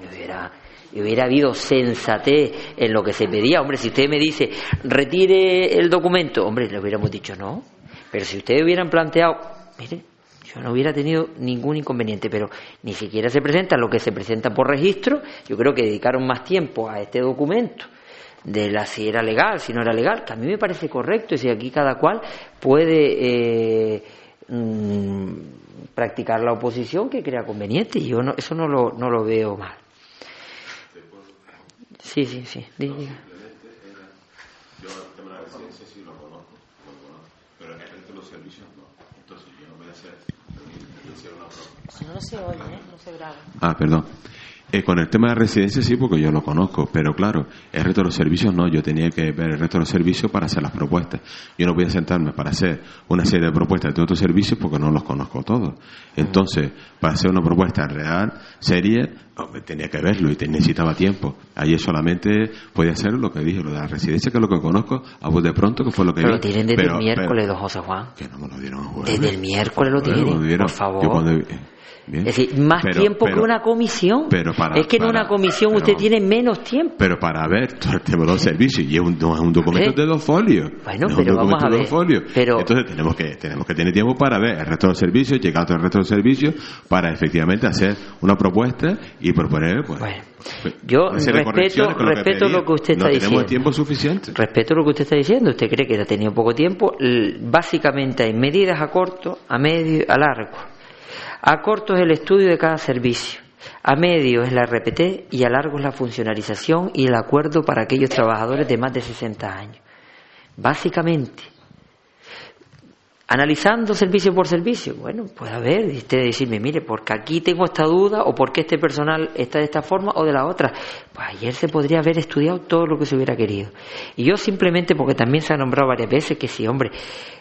me hubiera hubiera habido sensatez en lo que se pedía, hombre, si usted me dice, retire el documento, hombre, le hubiéramos dicho no. Pero si ustedes hubieran planteado, mire, yo no hubiera tenido ningún inconveniente, pero ni siquiera se presenta lo que se presenta por registro. Yo creo que dedicaron más tiempo a este documento de la si era legal, si no era legal, que a mí me parece correcto, y si aquí cada cual puede eh, mm, practicar la oposición que crea conveniente, y yo no, eso no lo, no lo veo mal. Sí, sí, sí. Diga. Yo el tema de la residencia sí lo conozco, lo conozco, pero el resto de los servicios no. Entonces yo no voy a hacer, una No se oye, ¿eh? no se graba. Ah, perdón. Eh, con el tema de residencia sí, porque yo lo conozco, pero claro, el resto de los servicios no, yo tenía que ver el resto de los servicios para hacer las propuestas. Yo no voy a sentarme para hacer una serie de propuestas de otros servicios porque no los conozco todos. Entonces, para hacer una propuesta real, seria, tenía que verlo y necesitaba tiempo. Ayer solamente podía hacer lo que dije, lo de la residencia, que es lo que conozco, a vos de pronto, que fue lo que Pero lo tienen desde el miércoles, don José Juan. Que no me lo dieron Desde el miércoles lo tienen, por favor. Es decir, más tiempo que una comisión. Pero para, es que en una comisión usted tiene menos tiempo. Pero para ver de los servicios, y es un, un documento de dos folios. Bueno, pero vamos a ver. Pero, Entonces tenemos que, tenemos que tener tiempo para ver el resto de los servicios, llegar a todo el resto de los servicios, para efectivamente hacer una propuesta y proponer. Pues, bueno, pues, yo respeto, respeto lo que usted está diciendo. No tenemos tiempo suficiente. Respeto lo que usted está diciendo. Usted cree que ha tenido poco tiempo. Básicamente hay medidas a corto, a medio, a largo a corto es el estudio de cada servicio, a medio es la RPT y a largo es la funcionalización y el acuerdo para aquellos trabajadores de más de 60 años. Básicamente, Analizando servicio por servicio, bueno, puede haber, usted decirme, mire, porque aquí tengo esta duda, o porque este personal está de esta forma o de la otra. Pues ayer se podría haber estudiado todo lo que se hubiera querido. Y yo simplemente, porque también se ha nombrado varias veces que si, hombre,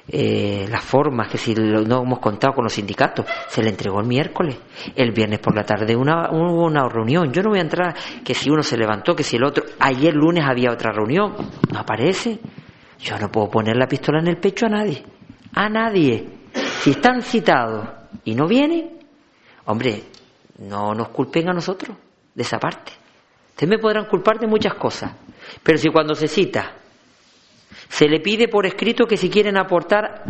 eh, las formas, que si no hemos contado con los sindicatos, se le entregó el miércoles, el viernes por la tarde una, una reunión. Yo no voy a entrar que si uno se levantó, que si el otro, ayer lunes había otra reunión, no aparece. Yo no puedo poner la pistola en el pecho a nadie a nadie. Si están citados y no vienen, hombre, no nos culpen a nosotros de esa parte. Ustedes me podrán culpar de muchas cosas, pero si cuando se cita se le pide por escrito que si quieren aportar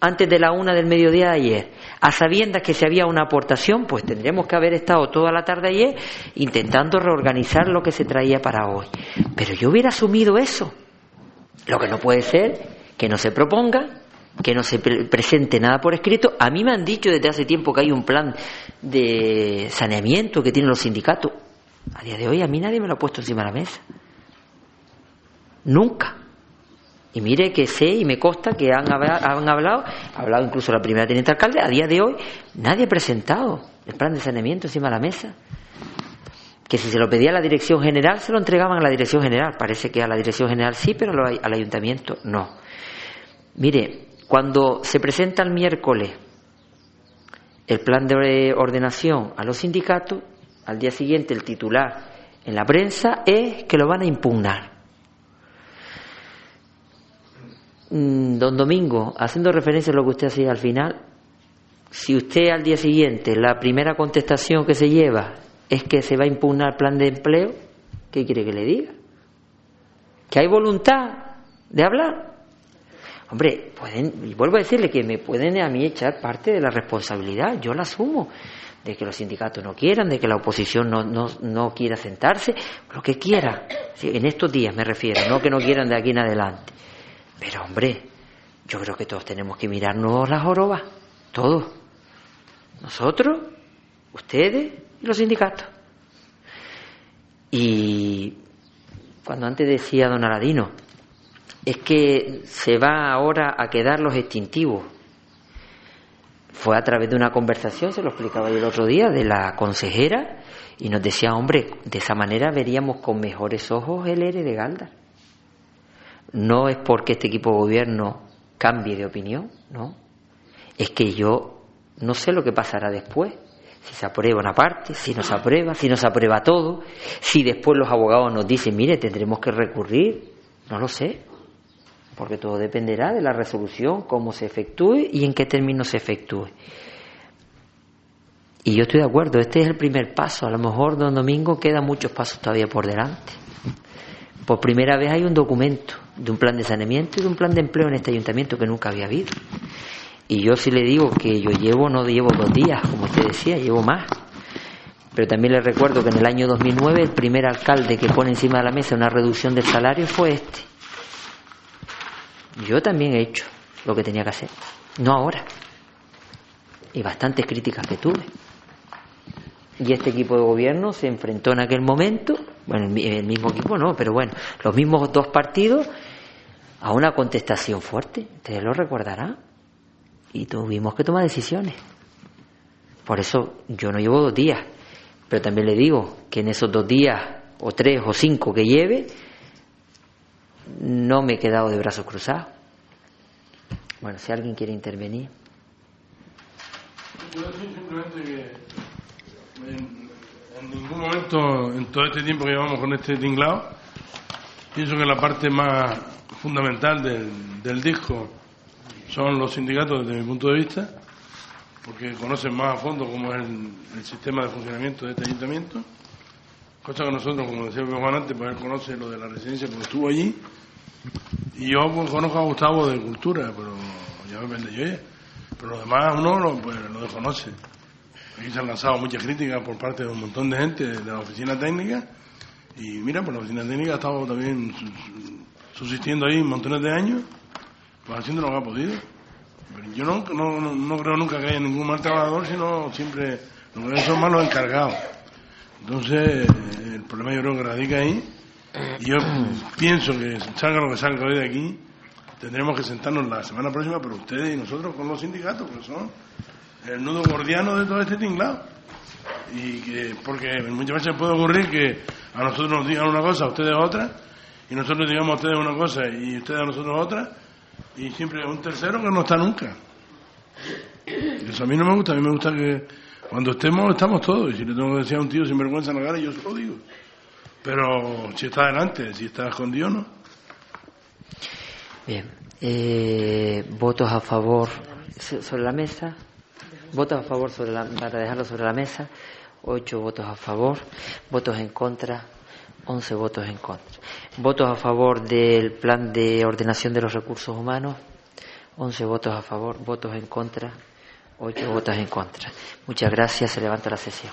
antes de la una del mediodía de ayer, a sabiendas que si había una aportación, pues tendríamos que haber estado toda la tarde ayer intentando reorganizar lo que se traía para hoy. Pero yo hubiera asumido eso. Lo que no puede ser que no se proponga que no se presente nada por escrito. A mí me han dicho desde hace tiempo que hay un plan de saneamiento que tienen los sindicatos. A día de hoy a mí nadie me lo ha puesto encima de la mesa. Nunca. Y mire que sé y me consta que han hablado, han hablado, ha hablado incluso la primera teniente alcalde, a día de hoy nadie ha presentado el plan de saneamiento encima de la mesa. Que si se lo pedía a la dirección general, se lo entregaban a la dirección general. Parece que a la dirección general sí, pero al ayuntamiento no. Mire, cuando se presenta el miércoles el plan de ordenación a los sindicatos, al día siguiente el titular en la prensa es que lo van a impugnar. Mm, don Domingo, haciendo referencia a lo que usted hacía al final, si usted al día siguiente la primera contestación que se lleva es que se va a impugnar el plan de empleo, ¿qué quiere que le diga? ¿Que hay voluntad de hablar? Hombre, pueden, y vuelvo a decirle que me pueden a mí echar parte de la responsabilidad, yo la asumo, de que los sindicatos no quieran, de que la oposición no, no, no quiera sentarse, lo que quiera, en estos días me refiero, no que no quieran de aquí en adelante. Pero hombre, yo creo que todos tenemos que mirarnos las jorobas, todos. Nosotros, ustedes y los sindicatos. Y cuando antes decía don Aladino, es que se va ahora a quedar los extintivos. Fue a través de una conversación, se lo explicaba yo el otro día, de la consejera, y nos decía, hombre, de esa manera veríamos con mejores ojos el ERE de Galdar no es porque este equipo de gobierno cambie de opinión, no. Es que yo no sé lo que pasará después. Si se aprueba una parte, si no se aprueba, si no se aprueba todo, si después los abogados nos dicen, mire, tendremos que recurrir, no lo sé, porque todo dependerá de la resolución, cómo se efectúe y en qué términos se efectúe. Y yo estoy de acuerdo, este es el primer paso, a lo mejor don Domingo queda muchos pasos todavía por delante. Por primera vez hay un documento de un plan de saneamiento y de un plan de empleo en este ayuntamiento que nunca había habido. Y yo sí le digo que yo llevo, no llevo dos días, como usted decía, llevo más. Pero también le recuerdo que en el año 2009 el primer alcalde que pone encima de la mesa una reducción del salario fue este. Yo también he hecho lo que tenía que hacer, no ahora. Y bastantes críticas que tuve. Y este equipo de gobierno se enfrentó en aquel momento, bueno, el mismo equipo no, pero bueno, los mismos dos partidos a una contestación fuerte. Ustedes lo recordarán. Y tuvimos que tomar decisiones. Por eso yo no llevo dos días, pero también le digo que en esos dos días, o tres o cinco que lleve, no me he quedado de brazos cruzados. Bueno, si alguien quiere intervenir. En, ningún momento, en todo este tiempo que llevamos con este tinglado, pienso que la parte más fundamental del, disco son los sindicatos desde mi punto de vista, porque conocen más a fondo cómo es el, sistema de funcionamiento de este ayuntamiento, cosa que nosotros, como decía Juan antes, pues él conoce lo de la residencia porque estuvo allí, y yo pues, conozco a Gustavo de Cultura, pero ya me vende yo. Pero lo demás uno lo, pues, lo desconoce. Aquí se han lanzado muchas críticas por parte de un montón de gente de la oficina técnica. Y mira, pues la oficina técnica ha estado también subsistiendo ahí montones de años, pues haciendo lo que ha podido. Pero yo no, no, no, creo nunca que haya ningún mal trabajador, sino siempre lo que son malos encargados. Entonces, el problema yo creo que radica ahí. Y yo pienso que salga lo que salga hoy de aquí, tendremos que sentarnos la semana próxima, pero ustedes y nosotros con los sindicatos, que son el nudo gordiano de todo este tinglado. Y que, porque muchas veces puede ocurrir que a nosotros nos digan una cosa, a ustedes otra, y nosotros digamos a ustedes una cosa y ustedes a nosotros otra, y siempre un tercero que no está nunca. Eso a mí no me gusta, a mí me gusta que cuando estemos, estamos todos, y si le tengo que decir a un tío sin vergüenza en la cara, yo se lo digo. Pero si está adelante, si está escondido, no. Bien. Eh, ¿Votos a favor sobre la mesa? Votos a favor sobre la, para dejarlo sobre la mesa. Ocho votos a favor. Votos en contra. Once votos en contra. Votos a favor del plan de ordenación de los recursos humanos. Once votos a favor. Votos en contra. Ocho votos en contra. Muchas gracias. Se levanta la sesión.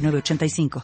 906985.